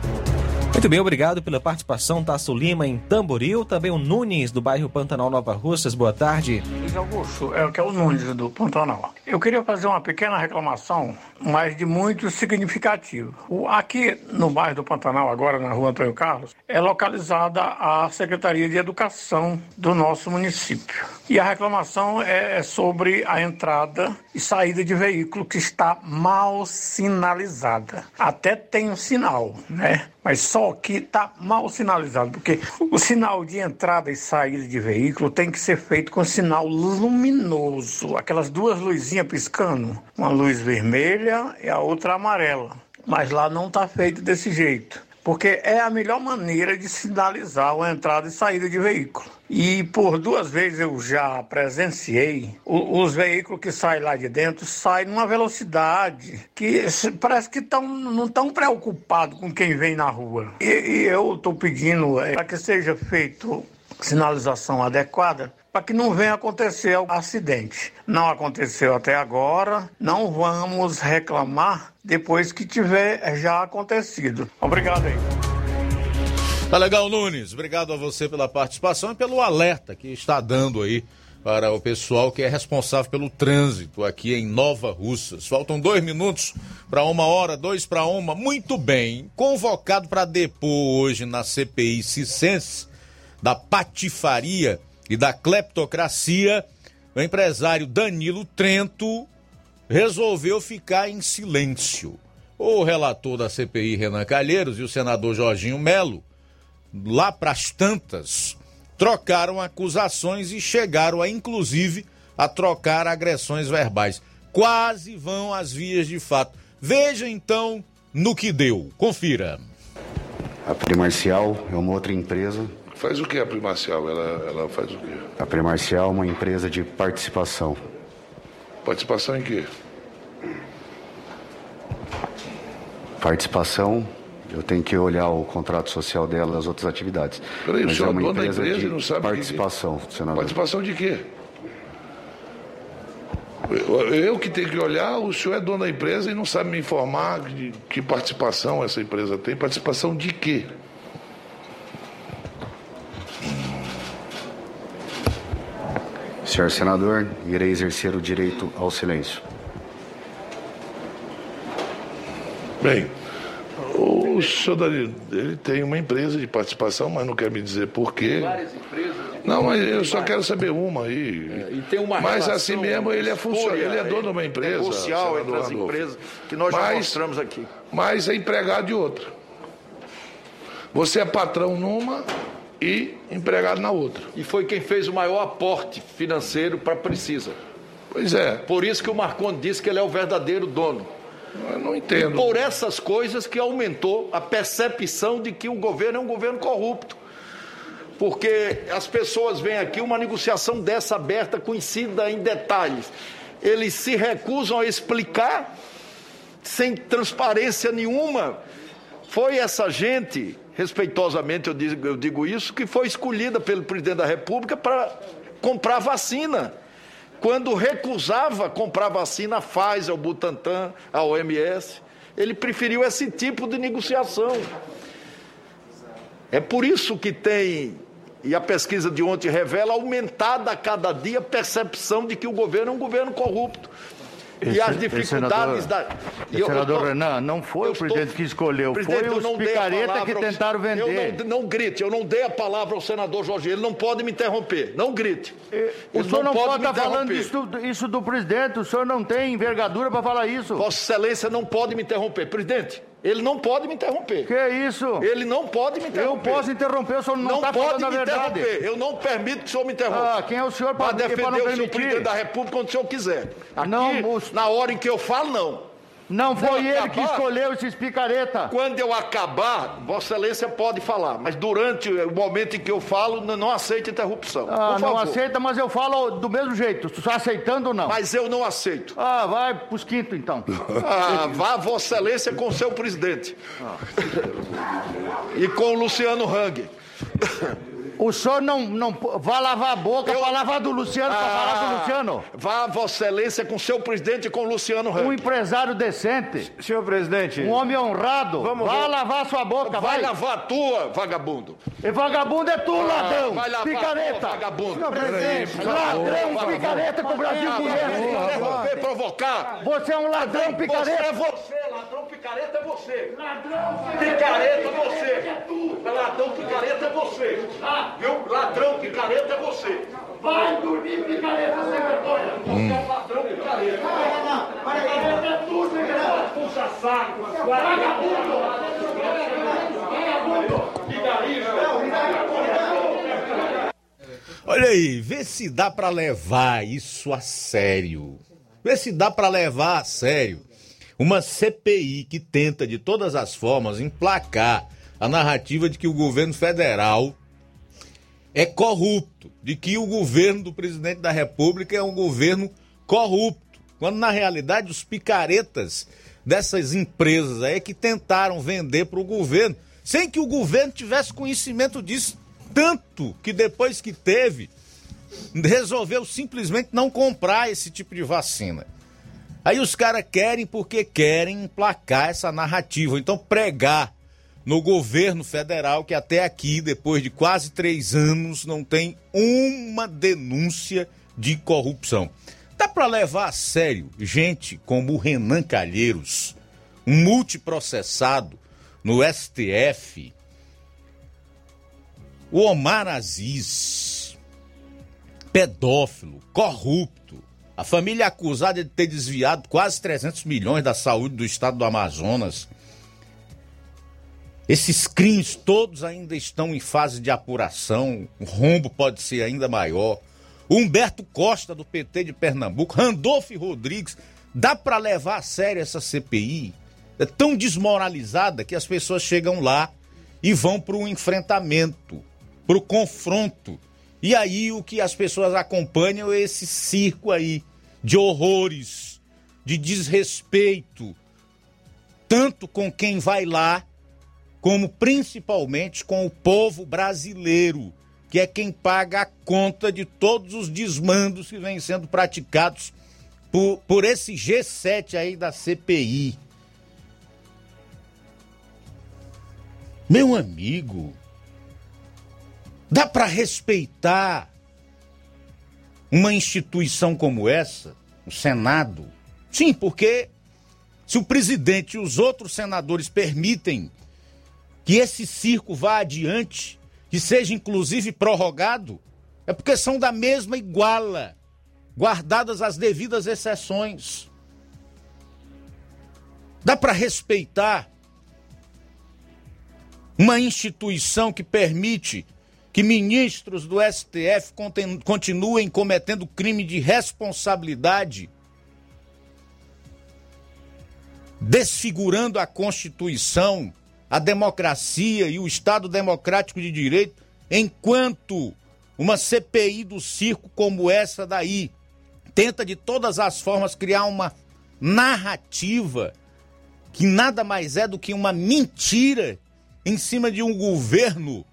[SPEAKER 3] Muito bem, obrigado pela participação, Tasso Lima em Tamboril, também o Nunes do bairro Pantanal Nova Russas, boa tarde.
[SPEAKER 17] Luiz Augusto, é que é o Nunes do Pantanal. Eu queria fazer uma pequena reclamação, mas de muito significativo. O, aqui no bairro do Pantanal, agora na rua Antônio Carlos, é localizada a Secretaria de Educação do nosso município. E a reclamação é, é sobre a entrada e saída de veículo que está mal sinalizada. Até tem um sinal, né? mas só que está mal sinalizado, porque o sinal de entrada e saída de veículo tem que ser feito com sinal luminoso, aquelas duas luzinhas piscando, uma luz vermelha e a outra amarela. Mas lá não está feito desse jeito porque é a melhor maneira de sinalizar a entrada e saída de veículo. E por duas vezes eu já presenciei os veículos que saem lá de dentro saem numa velocidade que parece que tão, não estão preocupados com quem vem na rua. E, e eu estou pedindo é, para que seja feito sinalização adequada para que não venha acontecer acidente. Não aconteceu até agora, não vamos reclamar depois que tiver já acontecido. Obrigado aí.
[SPEAKER 2] Tá legal, Nunes. Obrigado a você pela participação e pelo alerta que está dando aí para o pessoal que é responsável pelo trânsito aqui em Nova Russas. Faltam dois minutos para uma hora, dois para uma. Muito bem. Convocado para depor hoje na CPI Cicense da patifaria e da cleptocracia, o empresário Danilo Trento resolveu ficar em silêncio. O relator da CPI, Renan Calheiros, e o senador Jorginho Melo, lá para as tantas, trocaram acusações e chegaram a, inclusive, a trocar agressões verbais. Quase vão às vias de fato. Veja então no que deu. Confira.
[SPEAKER 18] A Primarcial é uma outra empresa
[SPEAKER 19] Faz o que a Primarcial? Ela, ela faz o quê?
[SPEAKER 18] A Primarcial é uma empresa de participação.
[SPEAKER 19] Participação em quê?
[SPEAKER 18] Participação, eu tenho que olhar o contrato social dela, as outras atividades.
[SPEAKER 19] Peraí,
[SPEAKER 18] Mas
[SPEAKER 19] o senhor
[SPEAKER 18] é uma
[SPEAKER 19] é dono da
[SPEAKER 18] empresa
[SPEAKER 19] empresa
[SPEAKER 18] de
[SPEAKER 19] e não sabe
[SPEAKER 18] participação,
[SPEAKER 19] que...
[SPEAKER 18] senador.
[SPEAKER 19] Participação de quê? Eu, eu que tenho que olhar, o senhor é dono da empresa e não sabe me informar de que participação essa empresa tem. Participação de quê?
[SPEAKER 18] Senhor senador, irei exercer o direito ao silêncio.
[SPEAKER 19] Bem, o senhor Danilo, ele tem uma empresa de participação, mas não quer me dizer por quê.
[SPEAKER 20] Várias empresas.
[SPEAKER 19] Não, mas eu só quero saber uma aí.
[SPEAKER 20] É, e tem uma
[SPEAKER 19] mas assim mesmo ele é funcionário, ele é dono de uma empresa.
[SPEAKER 20] Negocial entre as empresas que nós já
[SPEAKER 19] Mas-
[SPEAKER 20] mostramos aqui.
[SPEAKER 19] Mas é empregado de outra. Você é patrão numa e empregado na outra.
[SPEAKER 20] E foi quem fez o maior aporte financeiro para a Precisa.
[SPEAKER 19] Pois é.
[SPEAKER 20] Por isso que o Marconi disse que ele é o verdadeiro dono.
[SPEAKER 19] Eu não entendo.
[SPEAKER 20] E por essas coisas que aumentou a percepção de que o governo é um governo corrupto. Porque as pessoas veem aqui uma negociação dessa aberta, conhecida em detalhes. Eles se recusam a explicar, sem transparência nenhuma, foi essa gente, respeitosamente eu digo, eu digo isso, que foi escolhida pelo presidente da República para comprar vacina. Quando recusava comprar vacina, a Pfizer, o Butantan, a OMS, ele preferiu esse tipo de negociação. É por isso que tem, e a pesquisa de ontem revela, aumentada a cada dia a percepção de que o governo é um governo corrupto.
[SPEAKER 21] Esse,
[SPEAKER 20] e as dificuldades
[SPEAKER 21] senador,
[SPEAKER 20] da.
[SPEAKER 21] e eu, senador eu tô, Renan, não foi o presidente estou, que escolheu, foi os picareta que tentaram vender.
[SPEAKER 20] Eu não, não, grite, eu não dei a palavra ao senador Jorge, ele não pode me interromper, não grite.
[SPEAKER 21] O senhor não, não pode estar falando isso, isso do presidente, o senhor não tem envergadura para falar isso.
[SPEAKER 20] Vossa Excelência não pode me interromper. Presidente, ele não pode me interromper.
[SPEAKER 21] Que isso?
[SPEAKER 20] Ele não pode me interromper.
[SPEAKER 21] Eu posso interromper, o senhor não está falando a verdade.
[SPEAKER 20] Interromper. Eu não permito que o senhor me interrompa.
[SPEAKER 21] Ah, quem é o senhor para
[SPEAKER 20] defender
[SPEAKER 21] não
[SPEAKER 20] o senhor presidente da República quando o senhor quiser. Aqui, não, na hora em que eu falo, não.
[SPEAKER 21] Não foi ele acabar, que escolheu esses picareta.
[SPEAKER 20] Quando eu acabar, Vossa Excelência pode falar, mas durante o momento em que eu falo, não, não aceita interrupção.
[SPEAKER 21] Ah, não aceita, mas eu falo do mesmo jeito. Tu está aceitando ou não?
[SPEAKER 20] Mas eu não aceito.
[SPEAKER 21] Ah, vai pros quinto então.
[SPEAKER 20] Ah, vá Vossa Excelência com seu presidente. Ah. E com o Luciano Hang.
[SPEAKER 21] O senhor não, não vai lavar a boca eu... para lavar do Luciano, ah, para falar do Luciano.
[SPEAKER 20] Vá, Vossa Excelência, com seu presidente e com o Luciano Ramos.
[SPEAKER 21] Um empresário decente.
[SPEAKER 20] Senhor presidente.
[SPEAKER 21] Um homem honrado. Vamos vai lavar sua boca,
[SPEAKER 20] vai.
[SPEAKER 21] Vai
[SPEAKER 20] lavar a tua, vagabundo.
[SPEAKER 21] E vagabundo é tu, ah, ladrão.
[SPEAKER 20] Vai lavar
[SPEAKER 21] picareta.
[SPEAKER 20] Tua, vagabundo.
[SPEAKER 21] Senhor presidente. Ladrão, picareta que o Brasil conhece.
[SPEAKER 20] provocar.
[SPEAKER 21] Você é um ladrão, picareta.
[SPEAKER 20] Você é você, ladrão, picareta é você. Ladrão, picareta é você. Ladrão, picareta é você. Viu? Ladrão, picareta é você. Vai dormir, picareta, sem vergonha. Você é ladrão, picareta. Picareta é tudo, picareta. Puxa saco. Vagabundo. Vagabundo.
[SPEAKER 2] Olha aí, vê se dá para levar isso a sério. Vê se dá para levar a sério uma CPI que tenta de todas as formas emplacar a narrativa de que o governo federal é corrupto, de que o governo do presidente da República é um governo corrupto, quando na realidade os picaretas dessas empresas aí que tentaram vender para o governo, sem que o governo tivesse conhecimento disso, tanto que depois que teve, resolveu simplesmente não comprar esse tipo de vacina. Aí os caras querem porque querem emplacar essa narrativa, então pregar no governo federal que até aqui, depois de quase três anos, não tem uma denúncia de corrupção. Dá para levar a sério gente como o Renan Calheiros, um multiprocessado no STF, o Omar Aziz, pedófilo, corrupto, a família acusada de ter desviado quase 300 milhões da saúde do estado do Amazonas, esses crimes todos ainda estão em fase de apuração, o rombo pode ser ainda maior. Humberto Costa, do PT de Pernambuco, Randolph Rodrigues, dá para levar a sério essa CPI? É tão desmoralizada que as pessoas chegam lá e vão para o enfrentamento, para o confronto. E aí o que as pessoas acompanham é esse circo aí de horrores, de desrespeito, tanto com quem vai lá como principalmente com o povo brasileiro, que é quem paga a conta de todos os desmandos que vêm sendo praticados por, por esse G7 aí da CPI. Meu amigo, dá para respeitar uma instituição como essa, o Senado? Sim, porque se o presidente e os outros senadores permitem que esse circo vá adiante, que seja inclusive prorrogado, é porque são da mesma iguala, guardadas as devidas exceções. Dá para respeitar uma instituição que permite que ministros do STF continuem cometendo crime de responsabilidade, desfigurando a Constituição a democracia e o Estado democrático de direito enquanto uma CPI do circo como essa daí tenta de todas as formas criar uma narrativa que nada mais é do que uma mentira em cima de um governo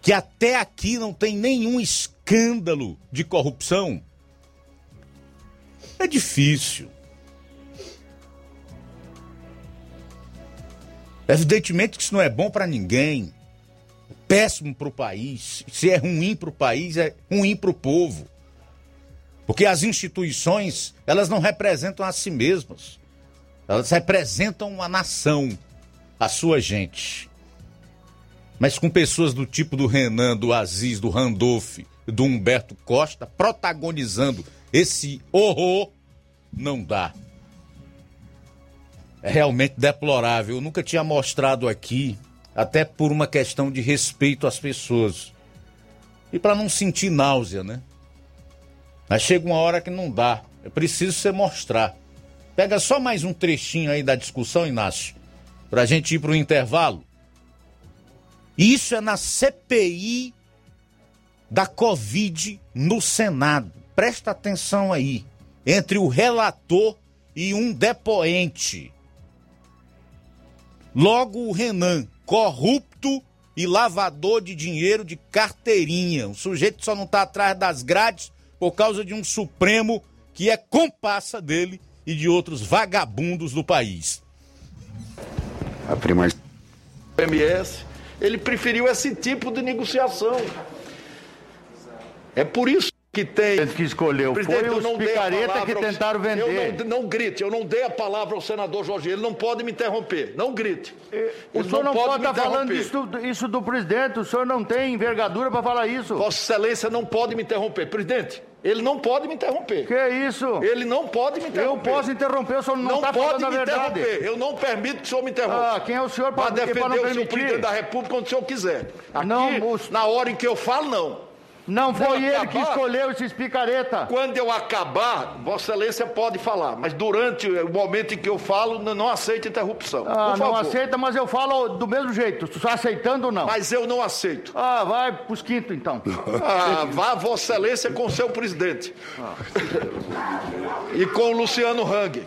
[SPEAKER 2] que até aqui não tem nenhum escândalo de corrupção. É difícil. Evidentemente que isso não é bom para ninguém. Péssimo para o país. Se é ruim para o país, é ruim para o povo. Porque as instituições, elas não representam a si mesmas. Elas representam a nação, a sua gente. Mas com pessoas do tipo do Renan, do Aziz, do Randolph, do Humberto Costa protagonizando esse horror, não dá. É realmente deplorável. Eu nunca tinha mostrado aqui, até por uma questão de respeito às pessoas. E para não sentir náusea, né? Mas chega uma hora que não dá. É preciso você mostrar. Pega só mais um trechinho aí da discussão, Inácio, para a gente ir para o intervalo. Isso é na CPI da Covid no Senado. Presta atenção aí. Entre o relator e um depoente. Logo o Renan, corrupto e lavador de dinheiro de carteirinha. O sujeito só não está atrás das grades por causa de um Supremo que é compassa dele e de outros vagabundos do país.
[SPEAKER 20] A prima MS, ele preferiu esse tipo de negociação. É por isso que tem.
[SPEAKER 21] que escolheu
[SPEAKER 20] Presidente,
[SPEAKER 21] foi os
[SPEAKER 20] não
[SPEAKER 21] picareta
[SPEAKER 20] palavra
[SPEAKER 21] que tentaram vender.
[SPEAKER 20] Eu não, não grite, eu não dei a palavra ao senador Jorge, ele não pode me interromper. Não grite.
[SPEAKER 21] O senhor não, pode
[SPEAKER 20] me
[SPEAKER 21] estar falando
[SPEAKER 20] interromper.
[SPEAKER 21] isso, isso do presidente, o senhor não tem envergadura para falar isso.
[SPEAKER 20] Vossa Excelência não pode me interromper. Presidente, ele não pode me interromper.
[SPEAKER 21] Que isso?
[SPEAKER 20] Ele não pode me interromper.
[SPEAKER 21] Eu posso interromper, o senhor não está
[SPEAKER 20] pode
[SPEAKER 21] falando a
[SPEAKER 20] me
[SPEAKER 21] verdade.
[SPEAKER 20] interromper. Eu não permito que o senhor me interrompa.
[SPEAKER 21] Ah, quem é o senhor
[SPEAKER 20] para defender
[SPEAKER 21] para não
[SPEAKER 20] o senhor presidente da República quando o senhor quiser. Aqui,
[SPEAKER 21] Não,
[SPEAKER 20] na hora em que eu falo, não.
[SPEAKER 21] Não foi ele que escolheu esses picareta.
[SPEAKER 20] Quando eu acabar, Vossa Excelência pode falar, mas durante o momento em que eu falo, não, aceito interrupção.
[SPEAKER 21] Ah, não aceita, mas eu falo do mesmo jeito. Só aceitando ou não?
[SPEAKER 20] Mas eu não aceito.
[SPEAKER 21] Ah, vai pros quinto então.
[SPEAKER 20] Ah, vá Vossa Excelência com o seu presidente. E com o Luciano Hang.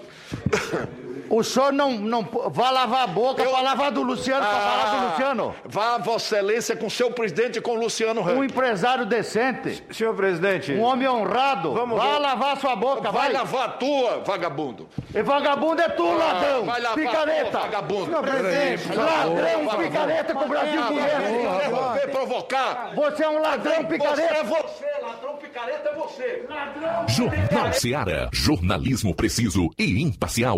[SPEAKER 21] O senhor não, não vai lavar a boca para lavar do Luciano, para falar do Luciano.
[SPEAKER 20] Vá Vossa Excelência com o seu presidente e com o Luciano Hang.
[SPEAKER 21] Um empresário decente.
[SPEAKER 22] Senhor presidente.
[SPEAKER 21] Um homem honrado.
[SPEAKER 20] Vamos,
[SPEAKER 21] vai
[SPEAKER 20] vamos.
[SPEAKER 21] lavar sua boca, vai.
[SPEAKER 20] Vai lavar a tua, vagabundo.
[SPEAKER 21] E vagabundo é tu, ladrão.
[SPEAKER 20] vai lavar a
[SPEAKER 21] picareta.
[SPEAKER 20] tua, vagabundo.
[SPEAKER 21] Senhor presidente, ladrão,
[SPEAKER 20] Vagabundo.
[SPEAKER 21] picareta que o Brasil
[SPEAKER 20] Ah. Interromper, provocar.
[SPEAKER 21] Você é um ladrão, picareta.
[SPEAKER 20] Você é você, ladrão picareta é você. Ladrão
[SPEAKER 1] Jornal Seara. Jornalismo preciso e imparcial.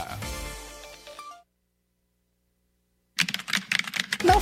[SPEAKER 23] Não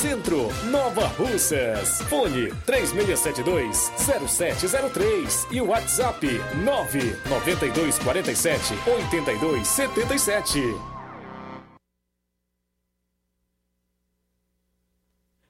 [SPEAKER 24] Centro, Nova Russas. Fone 3672-0703 e WhatsApp 99247-8277.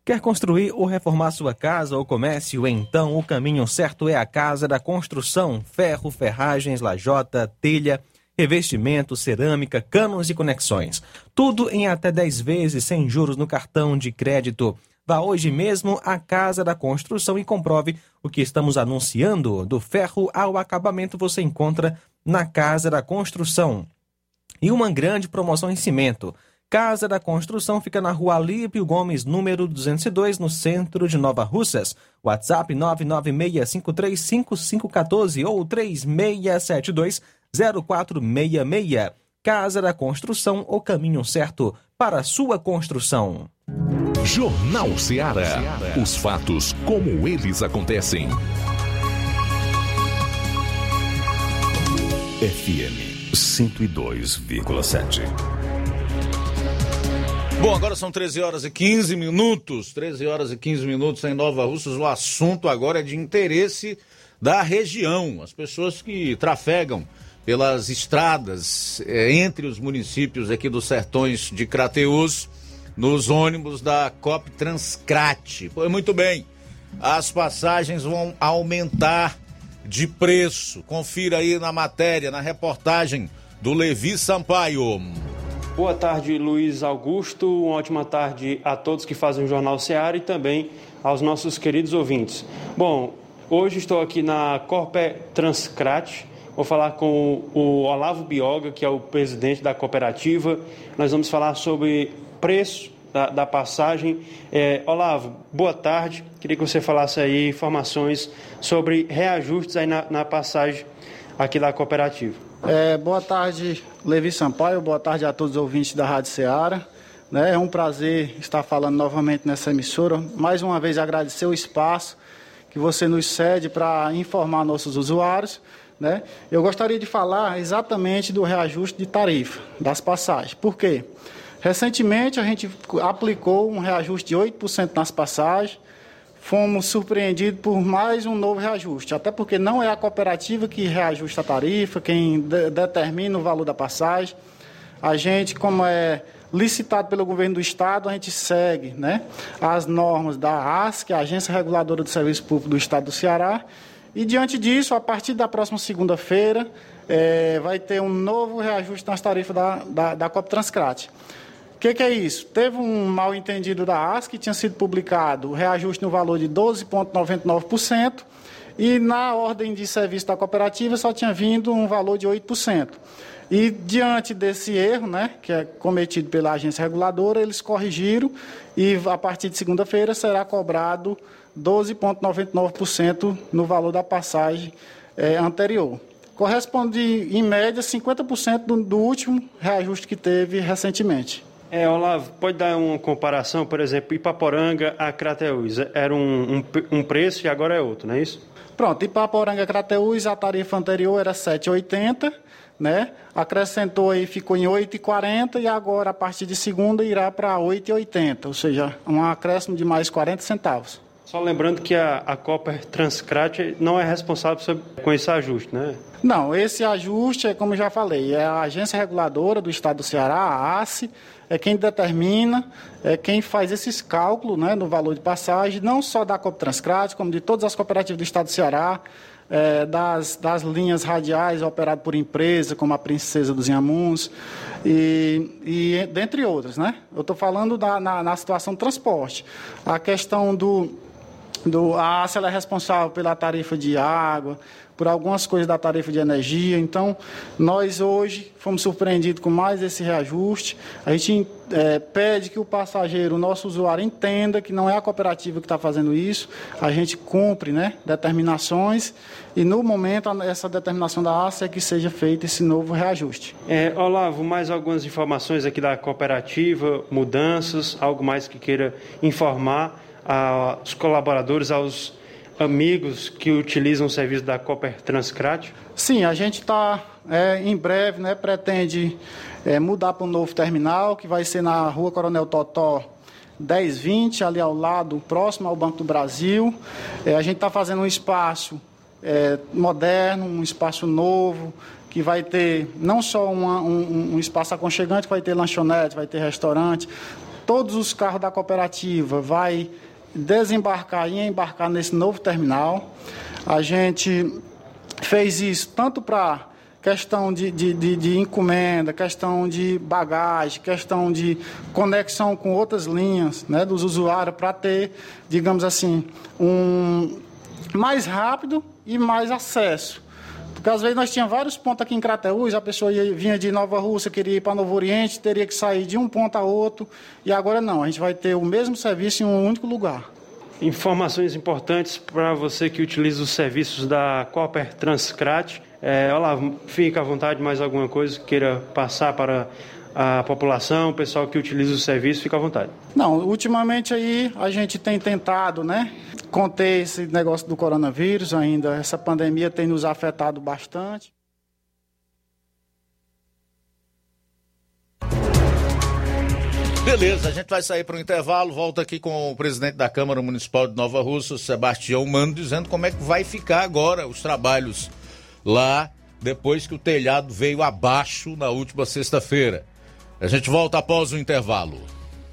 [SPEAKER 3] Quer construir ou reformar sua casa ou comércio? Então o caminho certo é a Casa da Construção. Ferro, ferragens, lajota, telha, revestimento, cerâmica, canos e conexões. Tudo em até 10 vezes sem juros no cartão de crédito. Vá hoje mesmo à Casa da Construção e comprove o que estamos anunciando. Do ferro ao acabamento você encontra na Casa da Construção. E uma grande promoção em cimento. Casa da Construção fica na rua Alípio Gomes, número 202, no centro de Nova Russas. WhatsApp 996535514 ou 3672 0466. Casa da Construção, o caminho certo para a sua construção.
[SPEAKER 1] Jornal Ceará. Os fatos como eles acontecem. FM 102,7.
[SPEAKER 2] Bom, agora são 13 horas e 15 minutos. 13 horas e 15 minutos em Nova Russas. O assunto agora é de interesse da região. As pessoas que trafegam pelas estradas é, entre os municípios aqui dos sertões de Crateus, nos ônibus da COP Transcrate. Pois muito bem, as passagens vão aumentar de preço. Confira aí na matéria, na reportagem do Levi Sampaio.
[SPEAKER 25] Boa tarde, Luiz Augusto. Uma ótima tarde a todos que fazem o Jornal Seara e também aos nossos queridos ouvintes. Bom, hoje estou aqui na Corpe Transcrate. Vou falar com o Olavo Bioga, que é o presidente da cooperativa. Nós vamos falar sobre preço da, da passagem. É, Olavo, boa tarde. Queria que você falasse aí informações sobre reajustes aí na, na passagem aqui da cooperativa.
[SPEAKER 26] É, boa tarde, Levi Sampaio. Boa tarde a todos os ouvintes da Rádio Ceará. Né, é um prazer estar falando novamente nessa emissora. Mais uma vez agradecer o espaço que você nos cede para informar nossos usuários. Né? Eu gostaria de falar exatamente do reajuste de tarifa das passagens. Por quê? Recentemente a gente aplicou um reajuste de 8% nas passagens. Fomos surpreendidos por mais um novo reajuste, até porque não é a cooperativa que reajusta a tarifa, quem de determina o valor da passagem. A gente, como é licitado pelo governo do estado, a gente segue né, as normas da AS, que é a Agência Reguladora do Serviço Público do Estado do Ceará. E diante disso, a partir da próxima segunda-feira, é, vai ter um novo reajuste nas tarifas da, da, da. O que, que, é isso? Teve um mal entendido da AS que tinha sido publicado o reajuste no valor de 12,99% e na ordem de serviço da cooperativa só tinha vindo um valor de 8%. E diante desse erro, né, que é cometido pela agência reguladora, eles corrigiram e a partir de segunda-feira será cobrado 12,99% no valor da passagem é, anterior. Corresponde, em média, 50% do, do último reajuste que teve recentemente.
[SPEAKER 25] É, Olavo, pode dar uma comparação, por exemplo, Ipaporanga a Crateús. Era um, um, um, preço e agora é outro, não é isso?
[SPEAKER 26] Pronto, Ipaporanga Crateús, a tarifa anterior era 7,80, né? Acrescentou aí, ficou em 8,40 e agora, a partir de segunda, irá para 8,80, ou seja, um acréscimo de mais 40 centavos.
[SPEAKER 25] Só lembrando que a, a Copper Transcrat não é responsável com esse ajuste, né?
[SPEAKER 26] Não, esse ajuste, é como já falei, é a agência reguladora do Estado do Ceará, a ACE, é quem determina, é quem faz esses cálculos né, no valor de passagem, não só da Cop Transcrat, como de todas as cooperativas do Estado do Ceará, é, das, das linhas radiais operadas por empresa, como a Princesa dos Inhamuns, e, e dentre outras. Né? Eu estou falando da, na, na situação do transporte. A questão do do, a ACE é responsável pela tarifa de água, por algumas coisas da tarifa de energia. Então, nós hoje fomos surpreendidos com mais esse reajuste. A gente é, pede que o passageiro, o nosso usuário, entenda que não é a cooperativa que está fazendo isso. A gente cumpre né, determinações e, no momento, essa determinação da ACE é que seja feito esse novo reajuste.
[SPEAKER 25] É, Olavo, mais algumas informações aqui da cooperativa, mudanças, algo mais que queira informar aos colaboradores, aos amigos que utilizam o serviço da Copper Transcrat?
[SPEAKER 26] Sim, a gente está é, em breve, né, pretende é, mudar para um novo terminal que vai ser na Rua Coronel Totó 1020, ali ao lado, próximo ao Banco do Brasil. É, a gente está fazendo um espaço é, moderno, um espaço novo, que vai ter não só uma, um, um espaço aconchegante, vai ter lanchonete, vai ter restaurante, todos os carros da cooperativa vai desembarcar e embarcar nesse novo terminal. A gente fez isso tanto para questão de, de, de, de, encomenda, questão de bagagem, questão de conexão com outras linhas né, dos usuários para ter, digamos assim, um mais rápido e mais acesso. Porque às vezes nós tínhamos vários pontos aqui em Crateús, a pessoa ia, vinha de Nova Rússia, queria ir para Novo Oriente, teria que sair de um ponto a outro. E agora não, a gente vai ter o mesmo serviço em um único lugar.
[SPEAKER 25] Informações importantes para você que utiliza os serviços da Copper Transcrat. É, Olavo, fica à vontade, mais alguma coisa que queira passar para a população, o pessoal que utiliza o serviço, fica à vontade.
[SPEAKER 26] Não, ultimamente aí a gente tem tentado, né, conter esse negócio do coronavírus ainda. Essa pandemia tem nos afetado bastante.
[SPEAKER 2] Beleza, a gente vai sair para o intervalo. Volta aqui com o presidente da Câmara Municipal de Nova Russa, Sebastião Mano, dizendo como é que vai ficar agora os trabalhos lá depois que o telhado veio abaixo na última sexta-feira. A gente volta após o intervalo.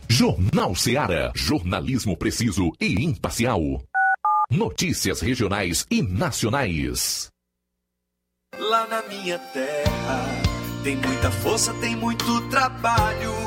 [SPEAKER 1] Jornal Seara. Jornalismo preciso e imparcial. Notícias regionais e nacionais.
[SPEAKER 6] Lá na minha terra tem muita força, tem muito trabalho.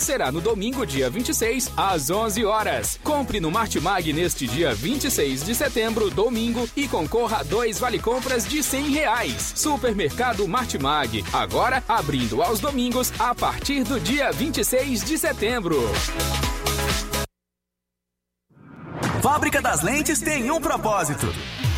[SPEAKER 5] será no domingo, dia 26, às 11 horas. Compre no Martimag neste dia 26 de setembro, domingo, e concorra a dois vale compras de 100 reais. Supermercado Martimag, agora abrindo aos domingos a partir do dia 26 de setembro.
[SPEAKER 27] Fábrica das Lentes tem um propósito.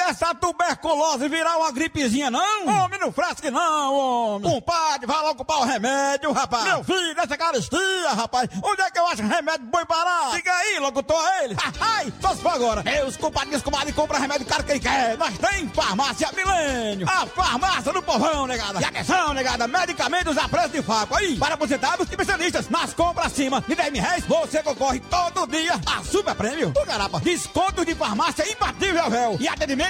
[SPEAKER 28] dessa tuberculose virar uma gripezinha, não? Homem, não frasque não, homem. Compadre, vai logo comprar o remédio, rapaz. Meu filho, essa caristia, rapaz. Onde é que eu acho remédio bom parar? Diga aí, locutor, ele. Ai, só se for agora. Meus compadres, comadre, compra remédio caro que ele quer. Nós tem farmácia Milênio. A farmácia do povão, negada. E atenção, negada, medicamentos a preço de faco. Aí, para aposentados e especialistas. Nas compras acima de 10 mil reais, você concorre todo dia a super prêmio. Do garapa, desconto de farmácia imbatível, véu. E atendimento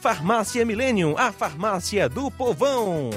[SPEAKER 3] Farmácia Millennium, a farmácia do povão.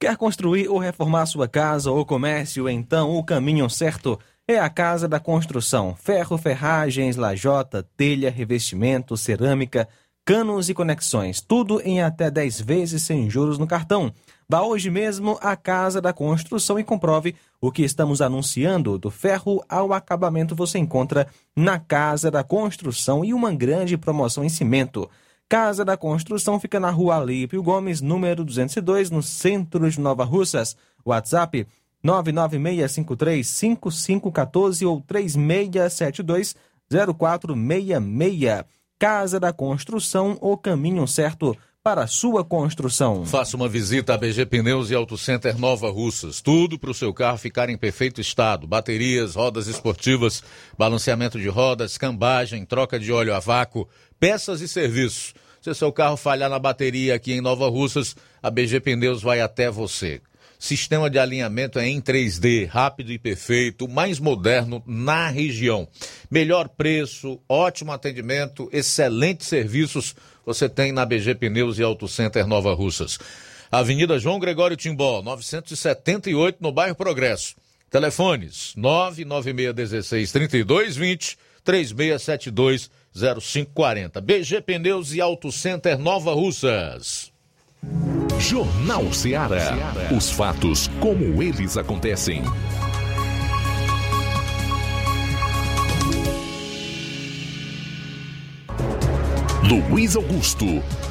[SPEAKER 3] Quer construir ou reformar sua casa ou comércio? Então o caminho certo é a Casa da Construção. Ferro, ferragens, lajota, telha, revestimento, cerâmica, canos e conexões. Tudo em até 10 vezes sem juros no cartão. Vá hoje mesmo à Casa da Construção e comprove o que estamos anunciando. Do ferro ao acabamento você encontra na Casa da Construção e uma grande promoção em cimento. Casa da Construção fica na rua Alípio Gomes, número 202, no centro de Nova Russas. WhatsApp 996535514 ou 36720466. Casa da Construção, o caminho certo para a sua construção.
[SPEAKER 2] Faça uma visita a BG Pneus e Auto Center Nova Russas. Tudo para o seu carro ficar em perfeito estado. Baterias, rodas esportivas, balanceamento de rodas, cambagem, troca de óleo a vácuo, peças e serviços. Se seu carro falhar na bateria aqui em Nova Russas, a BG Pneus vai até você. Sistema de alinhamento é em 3D, rápido e perfeito, mais moderno na região. Melhor preço, ótimo atendimento, excelentes serviços você tem na BG Pneus e Auto Center Nova Russas. Avenida João Gregório Timbó, 978, no bairro Progresso. Telefones 996163220, 36720540. BG Pneus e Auto Center Nova Russas.
[SPEAKER 1] Jornal Ceará. Os fatos como eles acontecem. Luiz Augusto.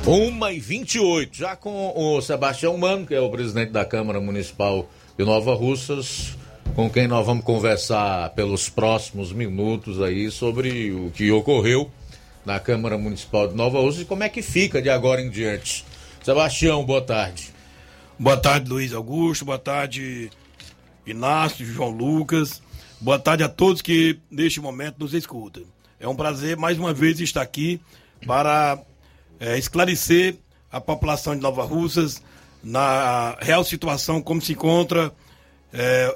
[SPEAKER 2] 1 e 28 já com o Sebastião Mano, que é o presidente da Câmara Municipal de Nova Russas, com quem nós vamos conversar pelos próximos minutos aí sobre o que ocorreu na Câmara Municipal de Nova Russas e como é que fica de agora em diante. Sebastião, boa tarde.
[SPEAKER 29] Boa tarde, Luiz Augusto. Boa tarde, Inácio, João Lucas. Boa tarde a todos que neste momento nos escutam. É um prazer mais uma vez estar aqui para é, esclarecer a população de Nova Russas na real situação, como se encontra é,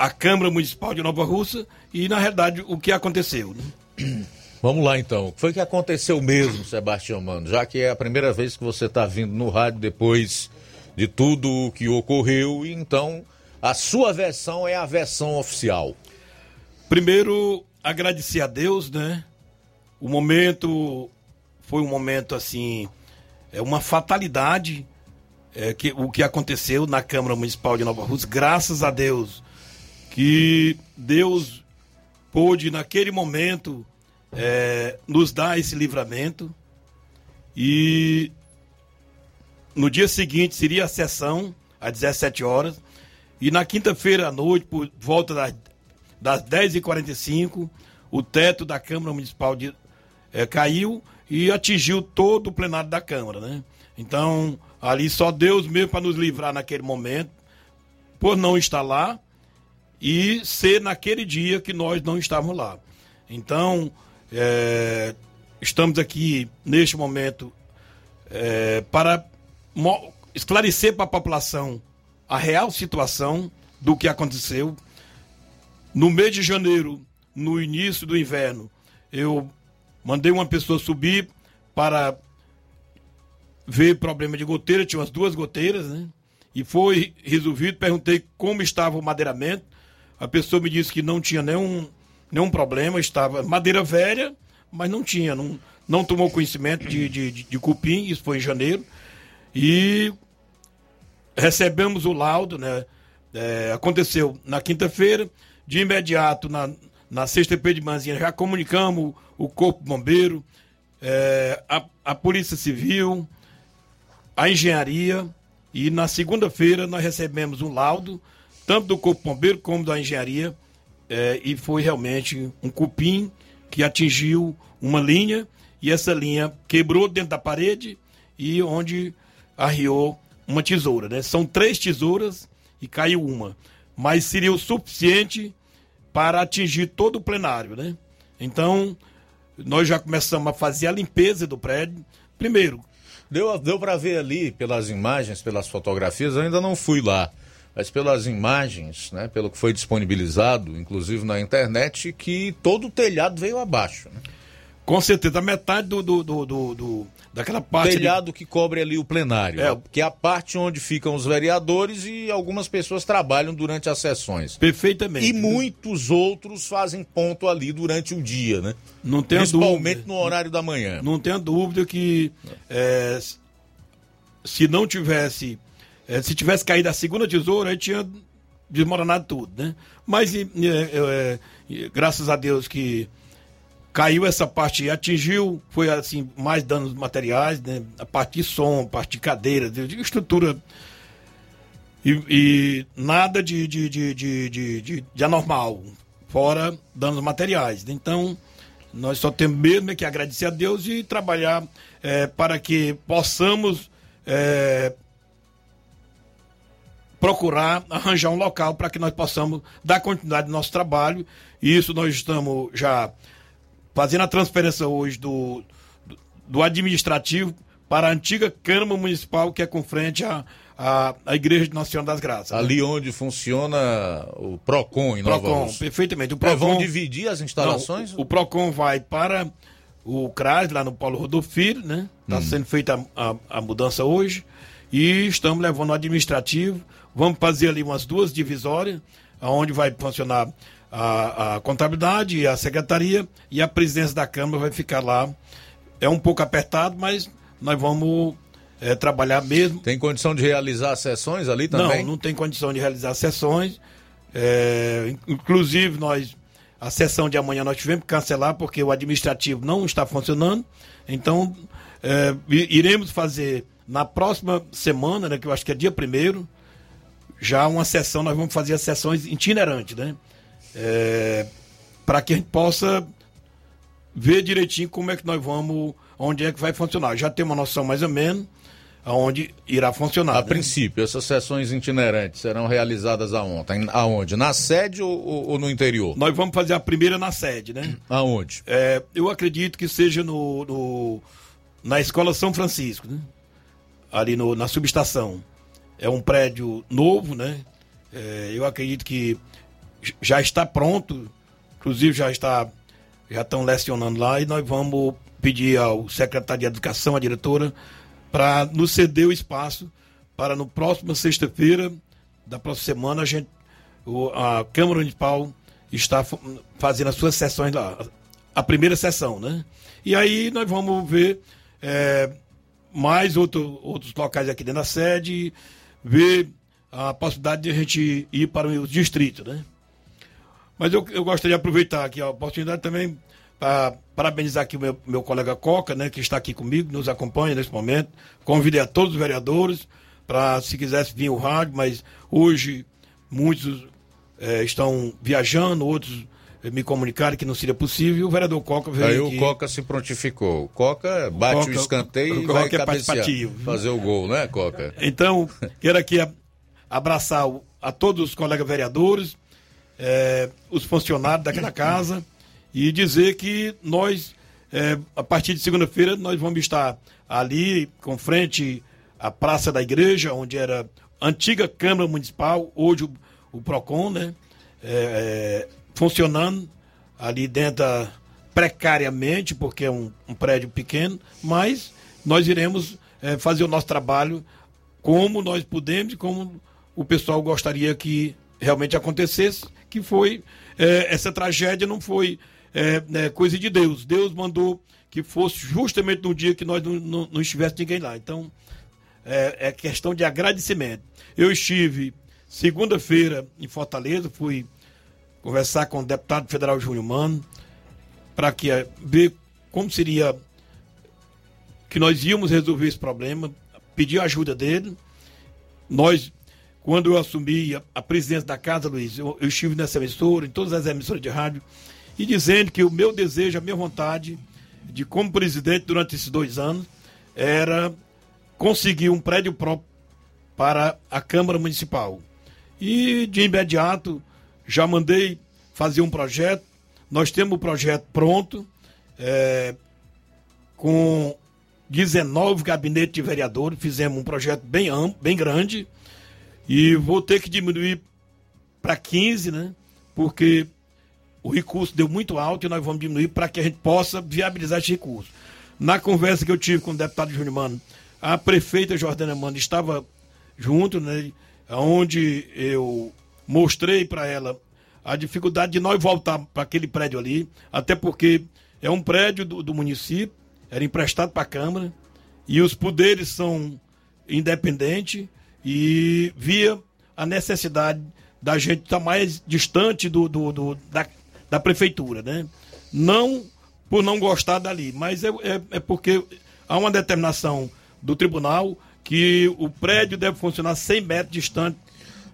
[SPEAKER 29] a Câmara Municipal de Nova Russa e, na realidade, o que aconteceu. Né?
[SPEAKER 2] Vamos lá então. O que foi que aconteceu mesmo, Sebastião Mano? Já que é a primeira vez que você está vindo no rádio depois de tudo o que ocorreu, então a sua versão é a versão oficial.
[SPEAKER 29] Primeiro, agradecer a Deus, né? O momento foi um momento assim, é uma fatalidade é, que, o que aconteceu na Câmara Municipal de Nova Rússia, graças a Deus, que Deus pôde naquele momento é, nos dar esse livramento. E no dia seguinte seria a sessão às 17 horas. E na quinta-feira à noite, por volta das, das 10h45, o teto da Câmara Municipal de, é, caiu e atingiu todo o plenário da Câmara, né? Então, ali só Deus mesmo para nos livrar naquele momento, por não estar lá e ser naquele dia que nós não estávamos lá. Então, é, estamos aqui neste momento é, para esclarecer para a população a real situação do que aconteceu. No mês de janeiro, no início do inverno, eu mandei uma pessoa subir para ver problema de goteira, tinha umas duas goteiras, né? E foi resolvido, perguntei como estava o madeiramento. A pessoa me disse que não tinha nenhum, nenhum problema, estava madeira velha, mas não tinha, não, não tomou conhecimento de, de, de, de cupim, isso foi em janeiro. E recebemos o laudo, né? É, aconteceu na quinta-feira, de imediato, na, na sexta-feira de manhã, já comunicamos o Corpo Bombeiro, é, a, a Polícia Civil, a Engenharia, e na segunda-feira nós recebemos um laudo, tanto do Corpo Bombeiro como da Engenharia, é, e foi realmente um cupim que atingiu uma linha, e essa linha quebrou dentro da parede e onde arriou uma tesoura, né? São três tesouras e caiu uma, mas seria o suficiente para atingir todo o plenário, né? Então, nós já começamos a fazer a limpeza do prédio. Primeiro,
[SPEAKER 2] Deu, deu para ver ali pelas imagens, pelas fotografias, eu ainda não fui lá, mas pelas imagens, né, pelo que foi disponibilizado, inclusive na internet, que todo o telhado veio abaixo. Né?
[SPEAKER 29] Com certeza, metade do, do, do, do, do daquela parte.
[SPEAKER 2] Telhado que cobre ali o plenário. É. Que é a parte onde ficam os vereadores e algumas pessoas trabalham durante as sessões.
[SPEAKER 29] Perfeitamente.
[SPEAKER 2] E muitos outros fazem ponto ali durante o dia, né?
[SPEAKER 29] Não tenho
[SPEAKER 2] Principalmente
[SPEAKER 29] dúvida.
[SPEAKER 2] no horário da manhã.
[SPEAKER 29] Não tenho dúvida que é, se não tivesse. É, se tivesse caído a segunda tesoura, aí tinha desmoronado tudo, né? Mas é, é, graças a Deus que caiu essa parte, atingiu, foi assim, mais danos materiais, né? A parte de som, a parte de cadeira, de, estrutura. E, e, nada de, de, de, de, anormal, fora danos materiais. Então, nós só temos mesmo que agradecer a Deus e trabalhar é, para que possamos é, procurar arranjar um local para que nós possamos dar continuidade ao nosso trabalho. E isso nós estamos já fazendo a transferência hoje do, do administrativo para a antiga Câmara Municipal, que é com frente à, à, à Igreja de Nossa Senhora das Graças.
[SPEAKER 2] Ali né? onde funciona o PROCON em Nova
[SPEAKER 29] PROCON,
[SPEAKER 2] Rússia.
[SPEAKER 29] perfeitamente. O
[SPEAKER 2] PROCON, é, vão dividir as instalações?
[SPEAKER 29] Não, o, o, PROCON vai para o CRAS, lá no Paulo Rodolfo Filho, né? Está hum. sendo feita a, a, a mudança hoje. E estamos levando o administrativo. Vamos fazer ali umas duas divisórias, onde vai funcionar a, a contabilidade e a secretaria e a presidência da Câmara vai ficar lá. É um pouco apertado, mas nós vamos é, trabalhar mesmo.
[SPEAKER 2] Tem condição de realizar sessões ali também?
[SPEAKER 29] Não, não tem condição de realizar sessões. É, inclusive, nós a sessão de amanhã nós tivemos que cancelar porque o administrativo não está funcionando. Então, é, iremos fazer na próxima semana, né, que eu acho que é dia primeiro, já uma sessão, nós vamos fazer as sessões itinerantes, né? É, para que a gente possa ver direitinho como é que nós vamos, onde é que vai funcionar. Já tem uma noção mais ou menos aonde irá funcionar.
[SPEAKER 2] A
[SPEAKER 29] né?
[SPEAKER 2] princípio, essas sessões itinerantes serão realizadas aonde? aonde? Na sede ou, ou, no interior?
[SPEAKER 29] Nós vamos fazer a primeira na sede, né?
[SPEAKER 2] Aonde?
[SPEAKER 29] É, eu acredito que seja no, no, na Escola São Francisco, né? Ali no, na subestação. É um prédio novo, né? É, eu acredito que já está pronto, inclusive já está já estão lecionando lá e nós vamos pedir ao secretário de Educação, a diretora, para nos ceder o espaço para no próximo sexta-feira da próxima semana a gente a Câmara Municipal está fazendo as suas sessões lá, a primeira sessão, né? E aí nós vamos ver é, mais outro, outros locais aqui dentro da sede, ver a possibilidade de a gente ir para o distrito, né? Mas eu, eu gostaria de aproveitar aqui a oportunidade também para parabenizar aqui o meu, meu colega Coca, né, que está aqui comigo, nos acompanha nesse momento. Convidei a todos os vereadores para, se quisesse vir o rádio, mas hoje muitos é, estão viajando, outros me comunicaram que não seria possível. O vereador Coca veio.
[SPEAKER 2] Aí
[SPEAKER 29] aqui.
[SPEAKER 2] o Coca se prontificou. O Coca bate o, Coca, o escanteio o e vai é
[SPEAKER 29] participativo.
[SPEAKER 2] fazer o gol, né, Coca?
[SPEAKER 29] Então, quero aqui abraçar a todos os colegas vereadores, é, os funcionários daquela casa e dizer que nós, é, a partir de segunda-feira, nós vamos estar ali com frente à Praça da Igreja, onde era a antiga Câmara Municipal, hoje o, o PROCON, né? É, é, funcionando ali dentro precariamente, porque é um, um prédio pequeno, mas nós iremos é, fazer o nosso trabalho como nós podemos e como o pessoal gostaria que realmente acontecesse, que foi é, essa tragédia não foi é, coisa de Deus. Deus mandou que fosse justamente no dia que nós não, não, não estivesse ninguém lá. Então, é, é questão de agradecimento. Eu estive segunda-feira em Fortaleza, fui conversar com o deputado federal Júnior Mano, para que é, ver como seria que nós íamos resolver esse problema, pedir a ajuda dele. Nós, quando eu assumi a, a presidência da casa, Luiz, eu, eu estive nessa emissora, em todas as emissoras de rádio, e dizendo que o meu desejo, a minha vontade de como presidente durante esses dois anos era conseguir um prédio próprio para a Câmara Municipal. E de imediato já mandei fazer um projeto. Nós temos o projeto pronto, é, com 19 gabinetes de vereadores. Fizemos um projeto bem amplo, bem grande. E vou ter que diminuir para 15, né? Porque o recurso deu muito alto e nós vamos diminuir para que a gente possa viabilizar esse recurso. Na conversa que eu tive com o deputado Júnior Mano, a prefeita Jordana Mano estava junto, né? Onde eu mostrei para ela a dificuldade de nós voltar para aquele prédio ali, até porque é um prédio do, do município, era emprestado para a Câmara, e os poderes são independentes, e via a necessidade da gente estar tá mais distante do, do, do da, da prefeitura, né? Não por não gostar dali, mas é, é, é porque há uma determinação do tribunal que o prédio deve funcionar 100 metros distante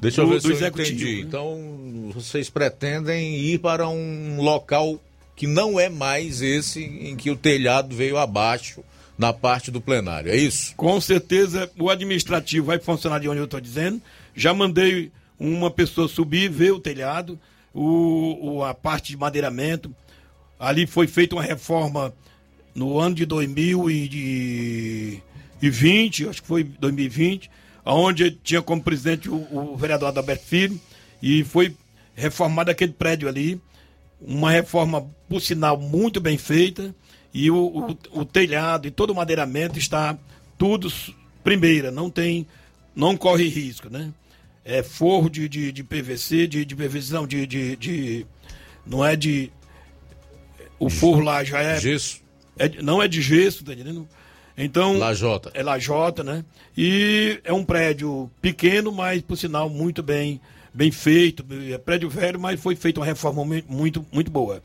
[SPEAKER 2] Deixa do, eu ver se eu executivo, entendi. Então, vocês pretendem ir para um local que não é mais esse em que o telhado veio abaixo na parte do plenário, é isso?
[SPEAKER 29] Com certeza o administrativo vai funcionar de onde eu estou dizendo. Já mandei uma pessoa subir, ver o telhado o, o, a parte de madeiramento. Ali foi feita uma reforma no ano de 2020, acho que foi 2020, onde tinha como presidente o, o vereador Adalberto Filho, e foi reformado aquele prédio ali. Uma reforma, por sinal, muito bem feita, e o, o, o telhado e todo o madeiramento está tudo primeira, não tem, não corre risco, né? é, forro de, de, de, PVC, de, de PVC, não, de, de, de, Não é de. O forro lá já é.
[SPEAKER 2] Gesso.
[SPEAKER 29] É, não é de gesso, tá entendendo? Então.
[SPEAKER 2] Lajota.
[SPEAKER 29] É lajota, né? E é um prédio pequeno, mas por sinal muito bem, bem feito. É prédio velho, mas foi feita uma reforma muito, muito boa.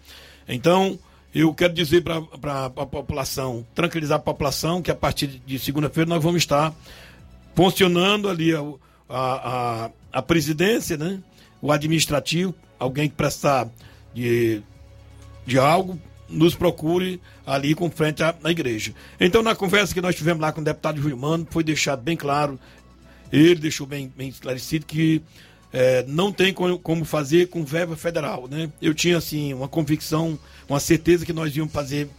[SPEAKER 29] Então, eu quero dizer para a população, tranquilizar a população, que a partir de segunda-feira nós vamos estar funcionando ali a, a, a presidência, né? o administrativo, alguém que prestar de, de algo, nos procure ali com frente à, à, igreja. Então, na conversa que nós tivemos lá com o deputado Júlio Mano, foi deixado bem claro, ele deixou bem, bem esclarecido que é, não tem como fazer com verba federal. Né? Eu tinha, assim, uma convicção, uma certeza que nós íamos fazer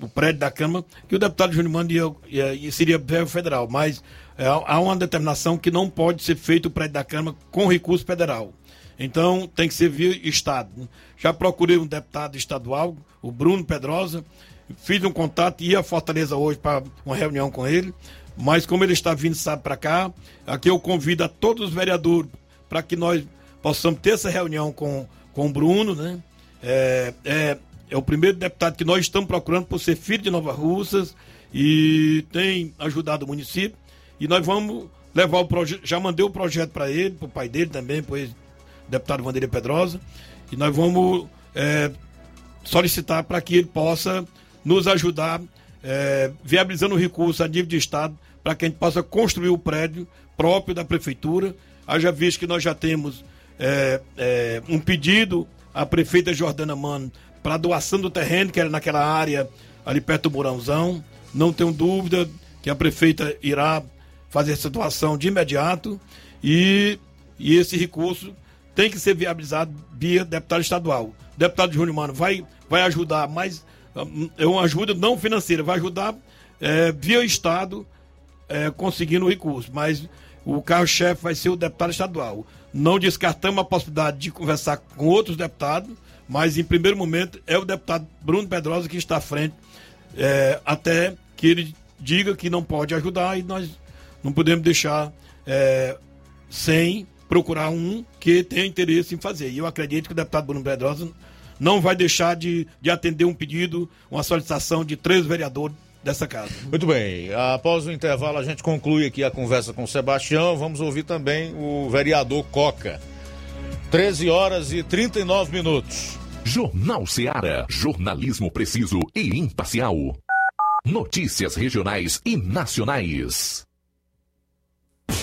[SPEAKER 29] o prédio da Câmara, que o deputado Júnior Mano ia, ia, ia, seria verba federal, mas é, há uma determinação que não pode ser feito o prédio da Câmara com recurso federal. Então tem que ser via Estado. Né? Já procurei um deputado estadual, o Bruno Pedrosa, fiz um contato, ia a Fortaleza hoje para uma reunião com ele, mas como ele está vindo, sabe, para cá, aqui eu convido a todos os vereadores para que nós possamos ter essa reunião com, com o Bruno, né? É, é, é o primeiro deputado que nós estamos procurando por ser filho de Nova Russas e tem ajudado o município. E nós vamos levar o projeto. Já mandei o projeto para ele, para o pai dele também, para o deputado Vanderlei Pedrosa. E nós vamos é, solicitar para que ele possa nos ajudar, é, viabilizando o recurso a nível de Estado, para que a gente possa construir o prédio próprio da Prefeitura. Haja visto que nós já temos é, é um pedido à prefeita Jordana Mano para doação do terreno, que era naquela área ali perto do Mourãozão. Não tenho dúvida que a prefeita irá fazer essa doação de imediato e, e esse recurso tem que ser viabilizado via deputado estadual. O deputado Júnior Mano vai, vai ajudar, mas é uma ajuda não financeira, vai ajudar é, via Estado é, conseguindo o recurso, mas o carro-chefe vai ser o deputado estadual. Não descartamos a possibilidade de conversar com outros deputados, mas em primeiro momento é o deputado Bruno Pedrosa que está à frente, é, até que ele diga que não pode ajudar e nós não podemos deixar é, sem procurar um que tenha interesse em fazer. E eu acredito que o deputado Bruno Pedrosa não vai deixar de, de atender um pedido, uma solicitação de três vereadores dessa casa.
[SPEAKER 2] Muito bem, após o intervalo a gente conclui aqui a conversa com o Sebastião, vamos ouvir também o vereador Coca. 13 horas e 39 minutos.
[SPEAKER 1] Jornal Seara, jornalismo preciso e imparcial. Notícias regionais e nacionais.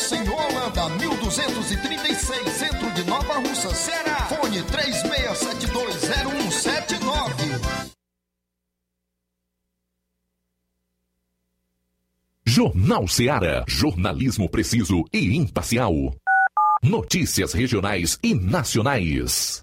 [SPEAKER 4] Monsenhor Holanda, 1236, centro de Nova Russa, Ceará. Fone 36720179.
[SPEAKER 1] Jornal Seara. Jornalismo preciso e imparcial. Notícias regionais e nacionais.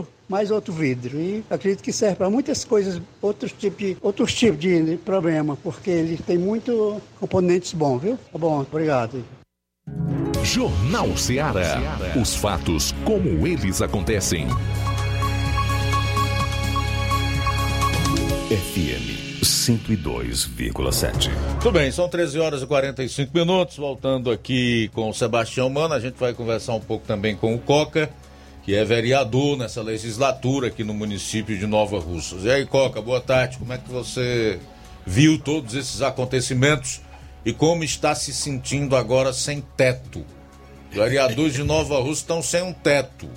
[SPEAKER 30] mais outro vidro. E acredito que serve para muitas coisas, outros tipos de, outros tipos de problema, porque ele tem muito componentes bons, viu? Tá bom, obrigado.
[SPEAKER 1] Jornal Seara. Os fatos como eles acontecem. FM 102,7.
[SPEAKER 2] Tudo bem, são 13 horas e 45 minutos. Voltando aqui com o Sebastião Mano, a gente vai conversar um pouco também com o Coca, que é vereador nessa legislatura aqui no município de Nova Russas. E aí, Coca, boa tarde. Como é que você viu todos esses acontecimentos e como está se sentindo agora sem teto? Vereadores de Nova Russa estão sem um teto,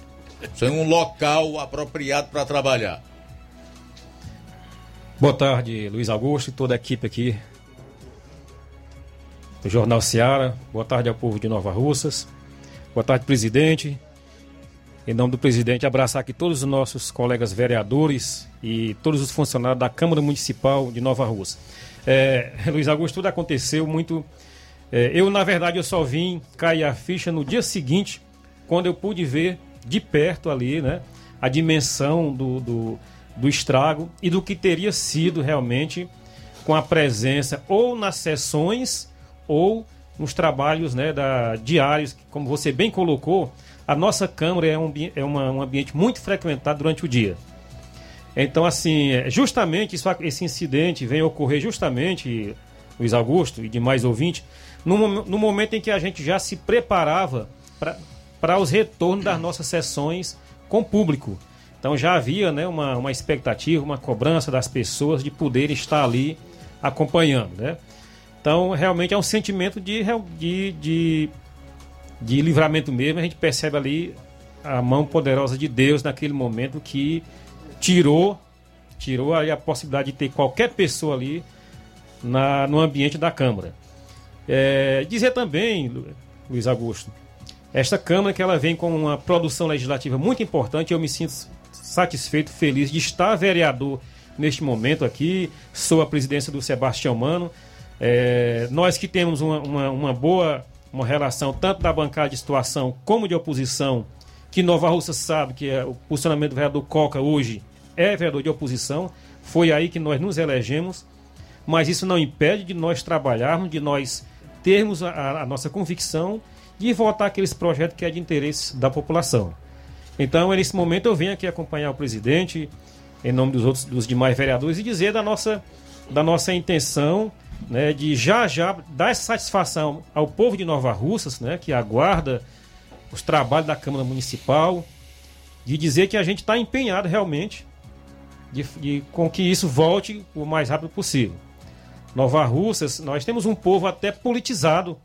[SPEAKER 2] sem um local apropriado para trabalhar.
[SPEAKER 31] Boa tarde, Luiz Augusto e toda a equipe aqui do Jornal Seara. Boa tarde ao povo de Nova Russas. Boa tarde, presidente. Em nome do presidente, abraçar aqui todos os nossos colegas vereadores e todos os funcionários da Câmara Municipal de Nova Russa. É, Luiz Augusto, tudo aconteceu muito. É, eu, na verdade, eu só vim cair a ficha no dia seguinte, quando eu pude ver de perto ali, né, a dimensão do, do do estrago e do que teria sido realmente com a presença ou nas sessões ou nos trabalhos né, da, diários, como você bem colocou, a nossa Câmara é, um, é uma, um ambiente muito frequentado durante o dia. Então, assim, é, justamente isso, esse incidente vem ocorrer justamente, Luiz Augusto e demais ouvintes, no, no momento em que a gente já se preparava para os retornos das nossas sessões com público. Então já havia né, uma, uma expectativa, uma cobrança das pessoas de poder estar ali acompanhando. Né? Então realmente é um sentimento de, de, de, de livramento mesmo. A gente percebe ali a mão poderosa de Deus naquele momento que tirou tirou a possibilidade de ter qualquer pessoa ali na, no ambiente da Câmara. É, dizer também, Luiz Augusto, esta Câmara que ela vem com uma produção legislativa muito importante, eu me sinto satisfeito, feliz de estar vereador neste momento aqui. Sou a presidência do Sebastião Mano. É, nós que temos uma, uma, uma, boa uma relação tanto da bancada de situação como de oposição, que Nova Russa sabe que é o posicionamento do vereador Coca hoje é vereador de oposição. Foi aí que nós nos elegemos, mas isso não impede de nós trabalharmos, de nós termos a, a nossa convicção de votar aqueles projetos que é de interesse da população. Então, nesse momento, eu venho aqui acompanhar o presidente, em nome dos outros dos demais vereadores, e dizer da nossa, da nossa intenção né, de já já dar essa satisfação ao povo de Nova Russas, né, que aguarda os trabalhos da Câmara Municipal, de dizer que a gente está empenhado realmente de, de, com que isso volte o mais rápido possível. Nova Russas, nós temos um povo até politizado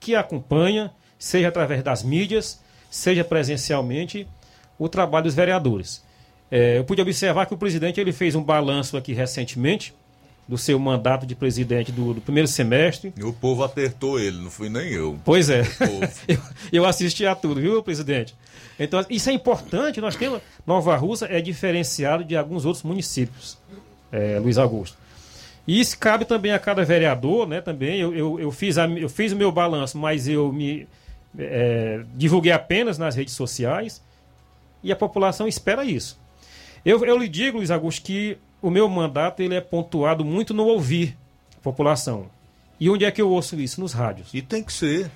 [SPEAKER 31] que acompanha, seja através das mídias, seja presencialmente, o trabalho dos vereadores. É, eu pude observar que o presidente ele fez um balanço aqui recentemente do seu mandato de presidente do, do primeiro semestre.
[SPEAKER 2] E o povo apertou ele, não fui nem eu.
[SPEAKER 31] Pois é. eu, eu assisti a tudo, viu, presidente? Então, isso é importante. Nós temos. Nova Russa é diferenciado de alguns outros municípios, é, Luiz Augusto. E isso cabe também a cada vereador, né? Também eu, eu, eu, fiz, a, eu fiz o meu balanço, mas eu me é, divulguei apenas nas redes sociais e a população espera isso. Eu, eu lhe digo, Luiz Augusto, que o meu mandato ele é pontuado muito no ouvir a população. E onde é que eu ouço isso? Nos rádios.
[SPEAKER 2] E tem que ser.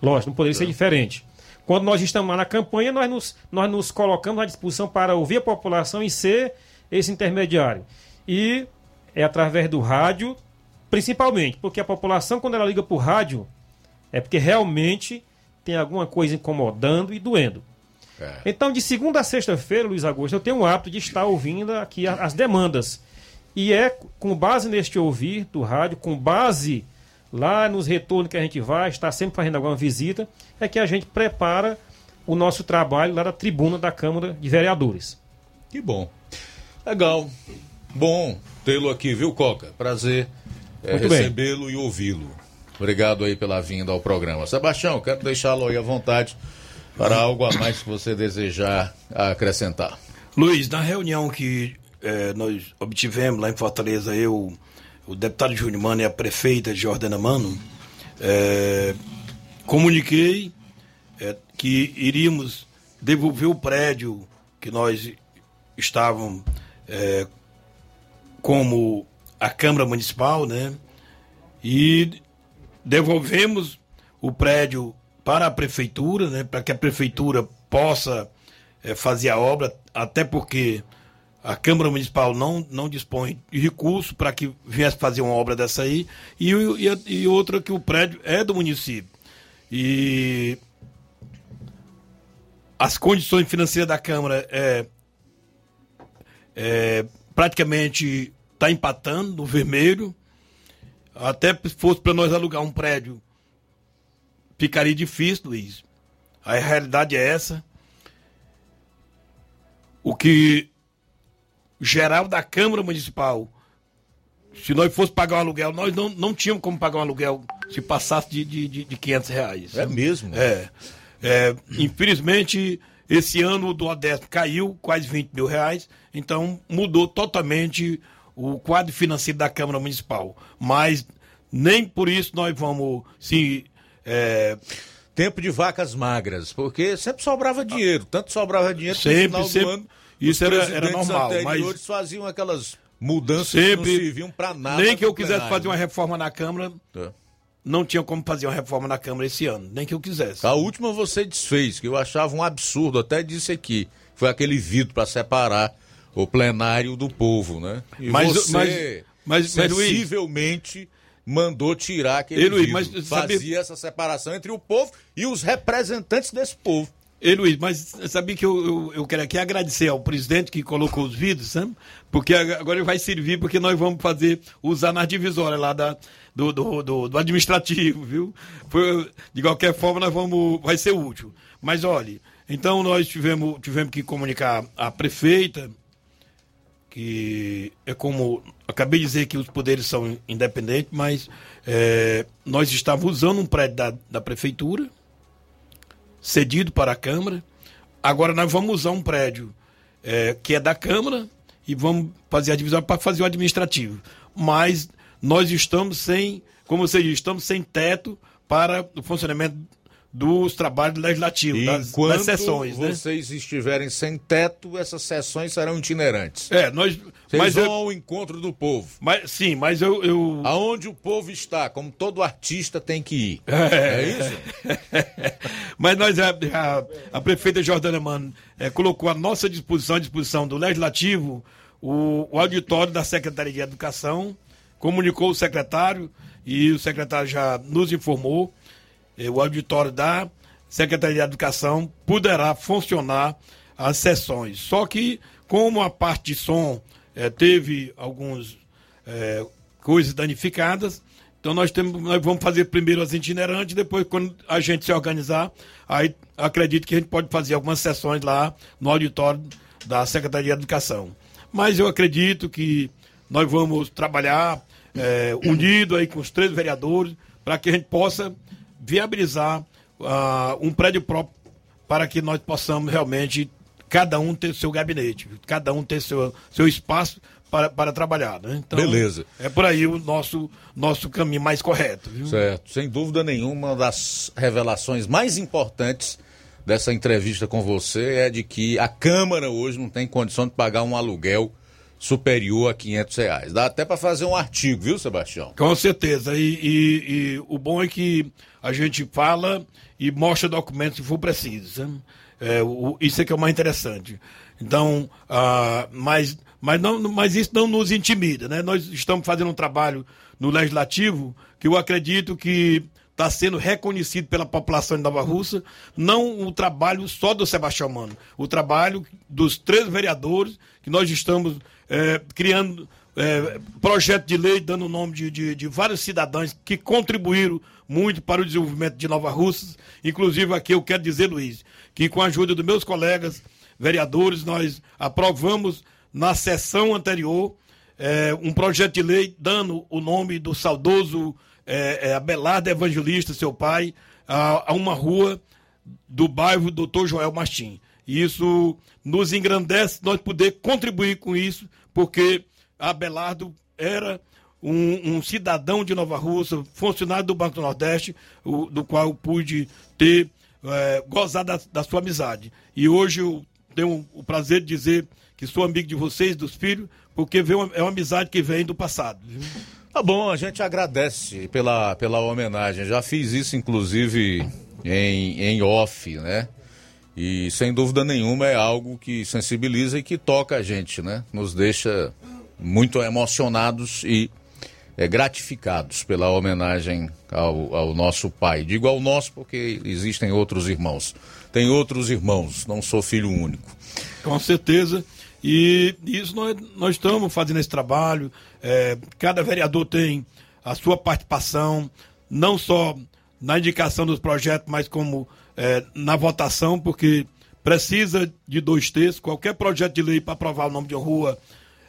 [SPEAKER 31] Lógico, não poderia é. ser diferente. Quando nós estamos lá na campanha, nós nos, nós nos colocamos à disposição para ouvir a população e ser esse intermediário. E é através do rádio, principalmente, porque a população, quando ela liga para o rádio, é porque realmente tem alguma coisa incomodando e doendo. É. Então, de segunda a sexta-feira, Luiz Augusto, eu tenho o hábito de estar ouvindo aqui as demandas. E é com base neste ouvir do rádio, com base lá nos retornos que a gente vai, está sempre fazendo alguma visita, é que a gente prepara o nosso trabalho lá da tribuna da Câmara de Vereadores.
[SPEAKER 2] Que bom. Legal. Bom tê-lo aqui, viu, Coca? Prazer é, recebê-lo e ouvi-lo. Obrigado aí pela vinda ao programa. Sebastião, quero deixá-lo aí à vontade para algo a mais que você desejar acrescentar.
[SPEAKER 29] Luiz, na reunião que é, nós obtivemos lá em Fortaleza, eu, o deputado Júnior Mano e a prefeita Jordana Mano, é, comuniquei é, que iríamos devolver o prédio que nós estávamos como a Câmara Municipal, né? E devolvemos o prédio para a prefeitura, né, para que a prefeitura possa é, fazer a obra, até porque a Câmara Municipal não, não dispõe de recurso para que viesse fazer uma obra dessa aí, e, e, e outra que o prédio é do município. E as condições financeiras da Câmara é, é praticamente está empatando no vermelho. Até se fosse para nós alugar um prédio, ficaria difícil, Luiz. A realidade é essa. O que geral da Câmara Municipal, se nós fosse pagar um aluguel, nós não, não tínhamos como pagar um aluguel se passasse de, de, de 500 reais.
[SPEAKER 2] É mesmo?
[SPEAKER 29] É. é. Infelizmente, esse ano o do Odeste caiu quase 20 mil reais, então mudou totalmente o quadro financeiro da Câmara Municipal. Mas nem por isso nós vamos se. É...
[SPEAKER 2] Tempo de vacas magras, porque sempre sobrava dinheiro, tanto sobrava dinheiro que
[SPEAKER 29] sempre,
[SPEAKER 2] no final
[SPEAKER 29] sempre,
[SPEAKER 2] do ano.
[SPEAKER 29] Isso era, era normal.
[SPEAKER 2] Mas faziam aquelas mudanças sempre, que não serviam para nada.
[SPEAKER 29] Nem que eu quisesse plenário. fazer uma reforma na Câmara. É. Não tinha como fazer uma reforma na Câmara esse ano, nem que eu quisesse.
[SPEAKER 2] A última você desfez, que eu achava um absurdo, até disse aqui. Foi aquele vidro para separar o plenário do povo, né? E
[SPEAKER 29] mas,
[SPEAKER 2] você
[SPEAKER 29] mas, mas,
[SPEAKER 2] sensivelmente mandou tirar aquele
[SPEAKER 29] Ei, Luiz, mas,
[SPEAKER 2] Fazia essa separação entre o povo e os representantes desse povo.
[SPEAKER 29] Ei, Luiz, mas sabia que eu, eu, eu, quero aqui agradecer ao presidente que colocou os vidros, sabe? Porque agora vai servir, porque nós vamos fazer, usar nas divisórias lá da, do, do, do, do administrativo, viu? Foi, de qualquer forma, nós vamos, vai ser útil. Mas olhe, então nós tivemos, tivemos que comunicar à prefeita, que é como acabei de dizer que os poderes são independentes, mas é, nós estávamos usando um prédio da, da prefeitura, cedido para a Câmara. Agora nós vamos usar um prédio é, que é da Câmara e vamos fazer a divisão para fazer o administrativo. Mas nós estamos sem, como você diz, estamos sem teto para o funcionamento dos trabalhos legislativos, das, das sessões.
[SPEAKER 2] Né? vocês estiverem sem teto, essas sessões serão itinerantes.
[SPEAKER 29] É, nós.
[SPEAKER 2] Vocês
[SPEAKER 29] mas
[SPEAKER 2] vão
[SPEAKER 29] eu,
[SPEAKER 2] ao encontro do povo.
[SPEAKER 29] Mas, sim, mas eu, eu.
[SPEAKER 2] Aonde o povo está, como todo artista tem que ir. É, é isso?
[SPEAKER 29] mas nós, a, a, a prefeita Jordana Mano é, colocou à nossa disposição, à disposição do Legislativo, o, o auditório da Secretaria de Educação, comunicou o secretário e o secretário já nos informou o auditório da Secretaria de Educação poderá funcionar as sessões. Só que, como a parte de som eh, teve algumas eh, coisas danificadas, então nós, temos, nós vamos fazer primeiro as itinerantes, depois, quando a gente se organizar, aí acredito que a gente pode fazer algumas sessões lá no auditório da Secretaria de Educação. Mas eu acredito que nós vamos trabalhar é, unido aí com os três vereadores para que a gente possa viabilizar uh, um prédio próprio para que nós possamos realmente, cada um ter seu gabinete, cada um ter seu, seu espaço para, para trabalhar. Né? Então,
[SPEAKER 2] Beleza.
[SPEAKER 29] É por aí o nosso, nosso caminho mais correto. Viu?
[SPEAKER 2] Certo. Sem dúvida nenhuma, uma das revelações mais importantes dessa entrevista com você é de que a Câmara hoje não tem condição de pagar um aluguel superior a 500 reais. Dá até para fazer um artigo, viu, Sebastião?
[SPEAKER 29] Com certeza. E, e, e, o bom é que a gente fala e mostra documentos se for preciso. Né? É, o, isso é que é o mais interessante. Então, ah, mas, mas, não, mas isso não nos intimida. Né? Nós estamos fazendo um trabalho no Legislativo que eu acredito que está sendo reconhecido pela população de Nova Russa, não o trabalho só do Sebastião Mano, o trabalho dos três vereadores que nós estamos é, criando é, projeto de lei, dando o nome de, de, de, vários cidadãos que contribuíram muito para o desenvolvimento de Nova Russas. Inclusive, aqui eu quero dizer, Luiz, que com a ajuda dos meus colegas vereadores, nós aprovamos na sessão anterior é, um projeto de lei dando o nome do saudoso é, é, Abelardo Evangelista, seu pai, a, a uma rua do bairro Doutor Joel Martim. Isso nos engrandece nós poder contribuir com isso, porque Abelardo era um, um, cidadão de Nova Rússia, funcionário do Banco do Nordeste, o, do qual pude ter, é, da, da, sua amizade. E hoje eu tenho o prazer de dizer que sou amigo de vocês, dos filhos, porque uma, é uma amizade que vem do passado. Viu?
[SPEAKER 2] Tá bom, a gente agradece pela, pela homenagem. Já fiz isso, inclusive, em, em off, né? E sem dúvida nenhuma é algo que sensibiliza e que toca a gente, né? Nos deixa muito emocionados e é, gratificados pela homenagem ao, ao nosso pai. Digo ao nosso porque existem outros irmãos. Tem outros irmãos, não sou filho único.
[SPEAKER 29] Com certeza. E isso nós, nós estamos fazendo esse trabalho. É, cada vereador tem a sua participação, não só na indicação dos projetos, mas como é, na votação, porque precisa de dois terços. Qualquer projeto de lei para aprovar o nome de uma rua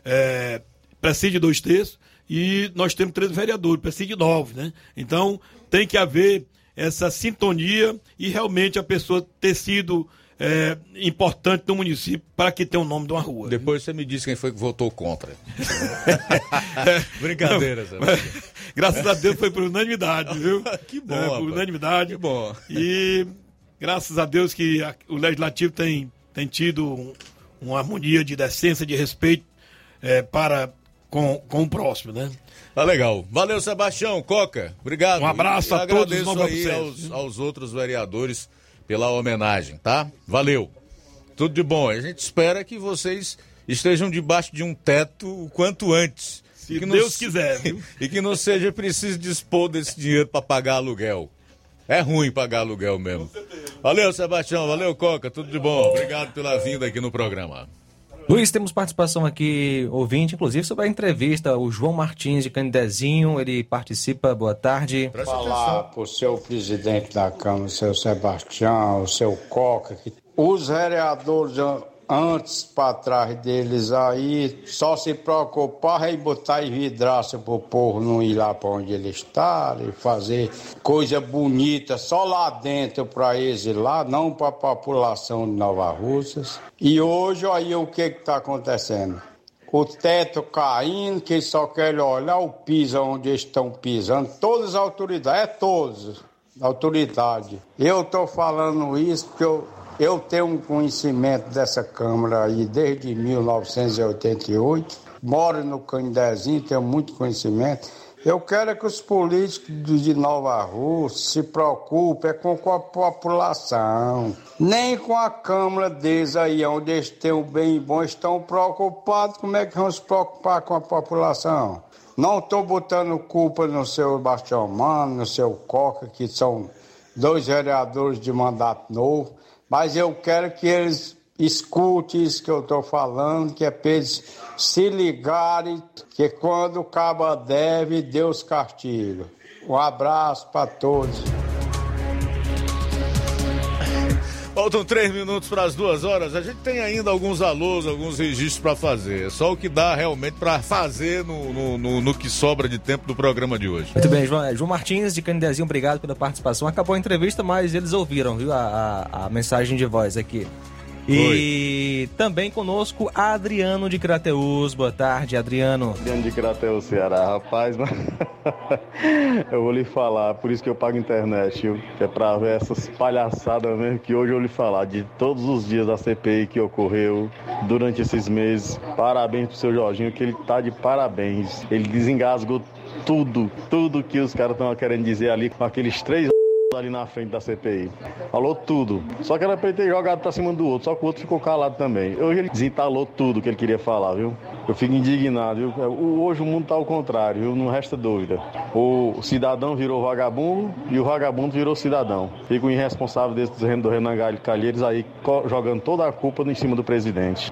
[SPEAKER 29] é, precisa de dois terços. E nós temos três vereadores, precisa de nove, né? Então tem que haver essa sintonia e realmente a pessoa ter sido é, importante no município para que tenha o nome de uma rua.
[SPEAKER 2] Depois você me disse quem foi que votou contra. Brincadeira, Zé.
[SPEAKER 29] Graças a Deus foi por unanimidade, viu?
[SPEAKER 2] que bom.
[SPEAKER 29] É, por unanimidade.
[SPEAKER 2] Que bom.
[SPEAKER 29] E graças a Deus que a- o Legislativo tem, tem tido um- uma harmonia de decência, de respeito é, para com, com o próximo, né?
[SPEAKER 2] Tá legal. Valeu, Sebastião, Coca. Obrigado.
[SPEAKER 29] Um abraço
[SPEAKER 2] E
[SPEAKER 29] a todos,
[SPEAKER 2] Agradeço aos, aos outros vereadores pela homenagem, tá? Valeu. Tudo de bom. A gente espera que vocês estejam debaixo de um teto o quanto antes.
[SPEAKER 29] Se
[SPEAKER 2] que
[SPEAKER 29] Deus quiser, viu?
[SPEAKER 2] e que não seja preciso dispor desse dinheiro para pagar aluguel. É ruim pagar aluguel mesmo. Valeu, Sebastião. Valeu, Coca. Tudo de bom. Obrigado pela vinda aqui no programa.
[SPEAKER 3] Luiz, temos participação aqui, ouvinte, inclusive, sobre a entrevista. O João Martins de Candezinho, ele participa. Boa tarde.
[SPEAKER 32] falar para o seu presidente da Câmara, o seu Sebastião, o seu Coca, que os vereadores antes para trás deles aí só se preocupar em botar em vidraça para o povo não ir lá para onde ele está e fazer coisa bonita só lá dentro para eles lá, não para a população de Nova Russas. E hoje, aí o que está acontecendo? o teto caindo, que só querem olhar o piso onde eles estão pisando, todas as autoridades, é todos, autoridade. Eu estou falando isso porque eu, eu tenho um conhecimento dessa Câmara aí desde 1988, moro no Candezinho, tenho muito conhecimento. Eu quero é que os políticos de Nova Rússia se preocupem com com a população, nem com a Câmara deles aí, onde eles têm o bem e bom, estão preocupados. Como é que vão se preocupar com a população? Não estou botando culpa no seu Bastião Mano, no seu Coca, que são dois vereadores de mandato novo, mas eu quero que eles escutem isso que eu estou falando, que é para eles se ligarem, que quando o caba deve, Deus castiga. Um abraço para todos.
[SPEAKER 2] Faltam três minutos para as duas horas. A gente tem ainda alguns alôs, alguns registros para fazer. É só o que dá realmente para fazer no, no, no- no que sobra de tempo do programa de hoje.
[SPEAKER 3] Muito bem, João, João Martins de Candezinho, obrigado pela participação. Acabou a entrevista, mas eles ouviram, viu, a, a- a mensagem de voz aqui. E também conosco Adriano de Crateus. Boa tarde, Adriano.
[SPEAKER 33] Adriano de Crateus, Ceará. Rapaz, mas... eu vou lhe falar, por isso que eu pago internet, viu? Que é pra ver essas palhaçadas mesmo que hoje eu vou lhe falar, de todos os dias da CPI que ocorreu durante esses meses. Parabéns pro seu Jorginho, que ele tá de parabéns. Ele desengasgou tudo, tudo que os caras estão querendo dizer ali com aqueles três ali na frente da CPI. Falou tudo. Só que era pra ele ter jogado pra cima do outro, só que o outro ficou calado também. Hoje ele desentalou tudo que ele queria falar, viu? Eu fico indignado, viu? O- Hoje o mundo tá ao contrário, viu? Não resta dúvida. O cidadão virou vagabundo e o vagabundo virou cidadão. Fica o irresponsável desse do Renan Calheiros aí jogando toda a culpa em cima do presidente.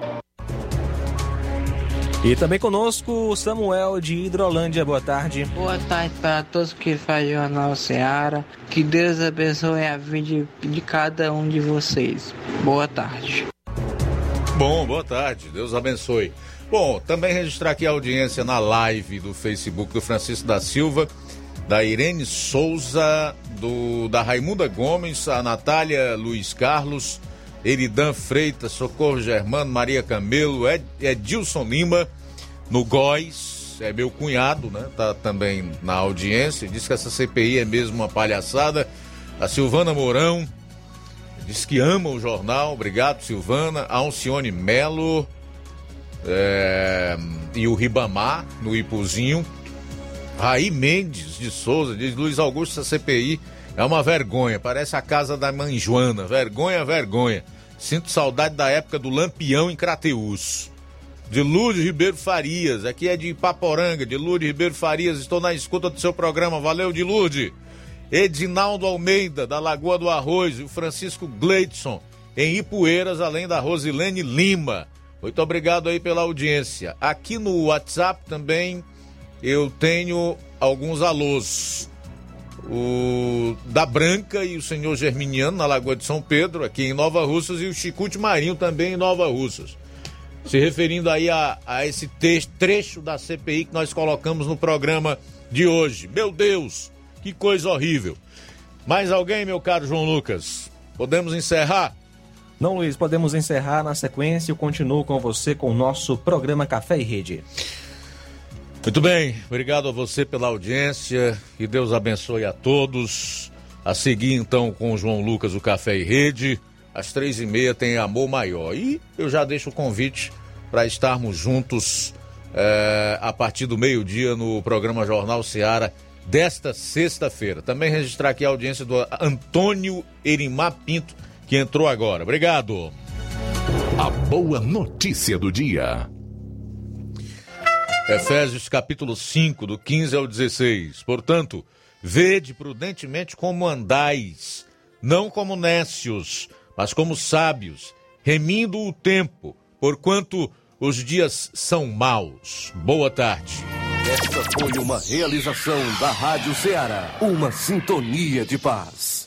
[SPEAKER 3] E também conosco o Samuel de Hidrolândia. Boa tarde.
[SPEAKER 34] Boa tarde para todos que fazem o Jornal Seara. Que Deus abençoe a vida de, de cada um de vocês. Boa tarde.
[SPEAKER 2] Bom, boa tarde. Deus abençoe. Bom, também registrar aqui a audiência na live do Facebook do Francisco da Silva, da Irene Souza, do da Raimunda Gomes, a Natália Luiz Carlos, Eridan Freitas, Socorro Germano, Maria Camelo, Ed, Edilson Lima, no Góis, é meu cunhado, né? Tá também na audiência, diz que essa CPI é mesmo uma palhaçada. A Silvana Mourão, Diz que ama o jornal, obrigado Silvana. A Alcione Melo é, e o Ribamar no Ipuzinho. Raí Mendes de Souza diz Luiz Augusto, essa CPI é uma vergonha, parece a casa da mãe Joana. Vergonha, vergonha. Sinto saudade da época do Lampião em Crateús. De Lúcio Ribeiro Farias, aqui é de Paporanga, de Lúcio Ribeiro Farias, estou na escuta do seu programa, valeu de Lourdes. Edinaldo Almeida, da Lagoa do Arroz, e o Francisco Gleidson, em Ipueiras, além da Rosilene Lima. Muito obrigado aí pela audiência. Aqui no WhatsApp também eu tenho alguns alôs. O da Branca e o senhor Germiniano, na Lagoa de São Pedro, aqui em Nova Russas, e o Chicute Marinho também em Nova Russas se referindo aí a, a esse texto, trecho da CPI que nós colocamos no programa de hoje. Meu Deus, que coisa horrível. Mais alguém, meu caro João Lucas? Podemos encerrar?
[SPEAKER 3] Não, Luiz, podemos encerrar na sequência. Eu continuo com você com o nosso programa Café e Rede.
[SPEAKER 2] Muito bem, obrigado a você pela audiência. Que Deus abençoe a todos. A seguir, então, com o João Lucas, o Café e Rede. Às três e meia tem Amor Maior. E eu já deixo o convite para estarmos juntos é, a partir do meio-dia no programa Jornal Seara desta sexta-feira. Também registrar aqui a audiência do Antônio Erimar Pinto, que entrou agora. Obrigado.
[SPEAKER 1] A boa notícia do dia.
[SPEAKER 2] Efésios capítulo 5, do 15 ao 16. Portanto, vede prudentemente como andais, não como nécios, mas como sábios, remindo o tempo, porquanto os dias são maus. Boa tarde.
[SPEAKER 35] Esta foi uma realização da Rádio Ceará, uma sintonia de paz.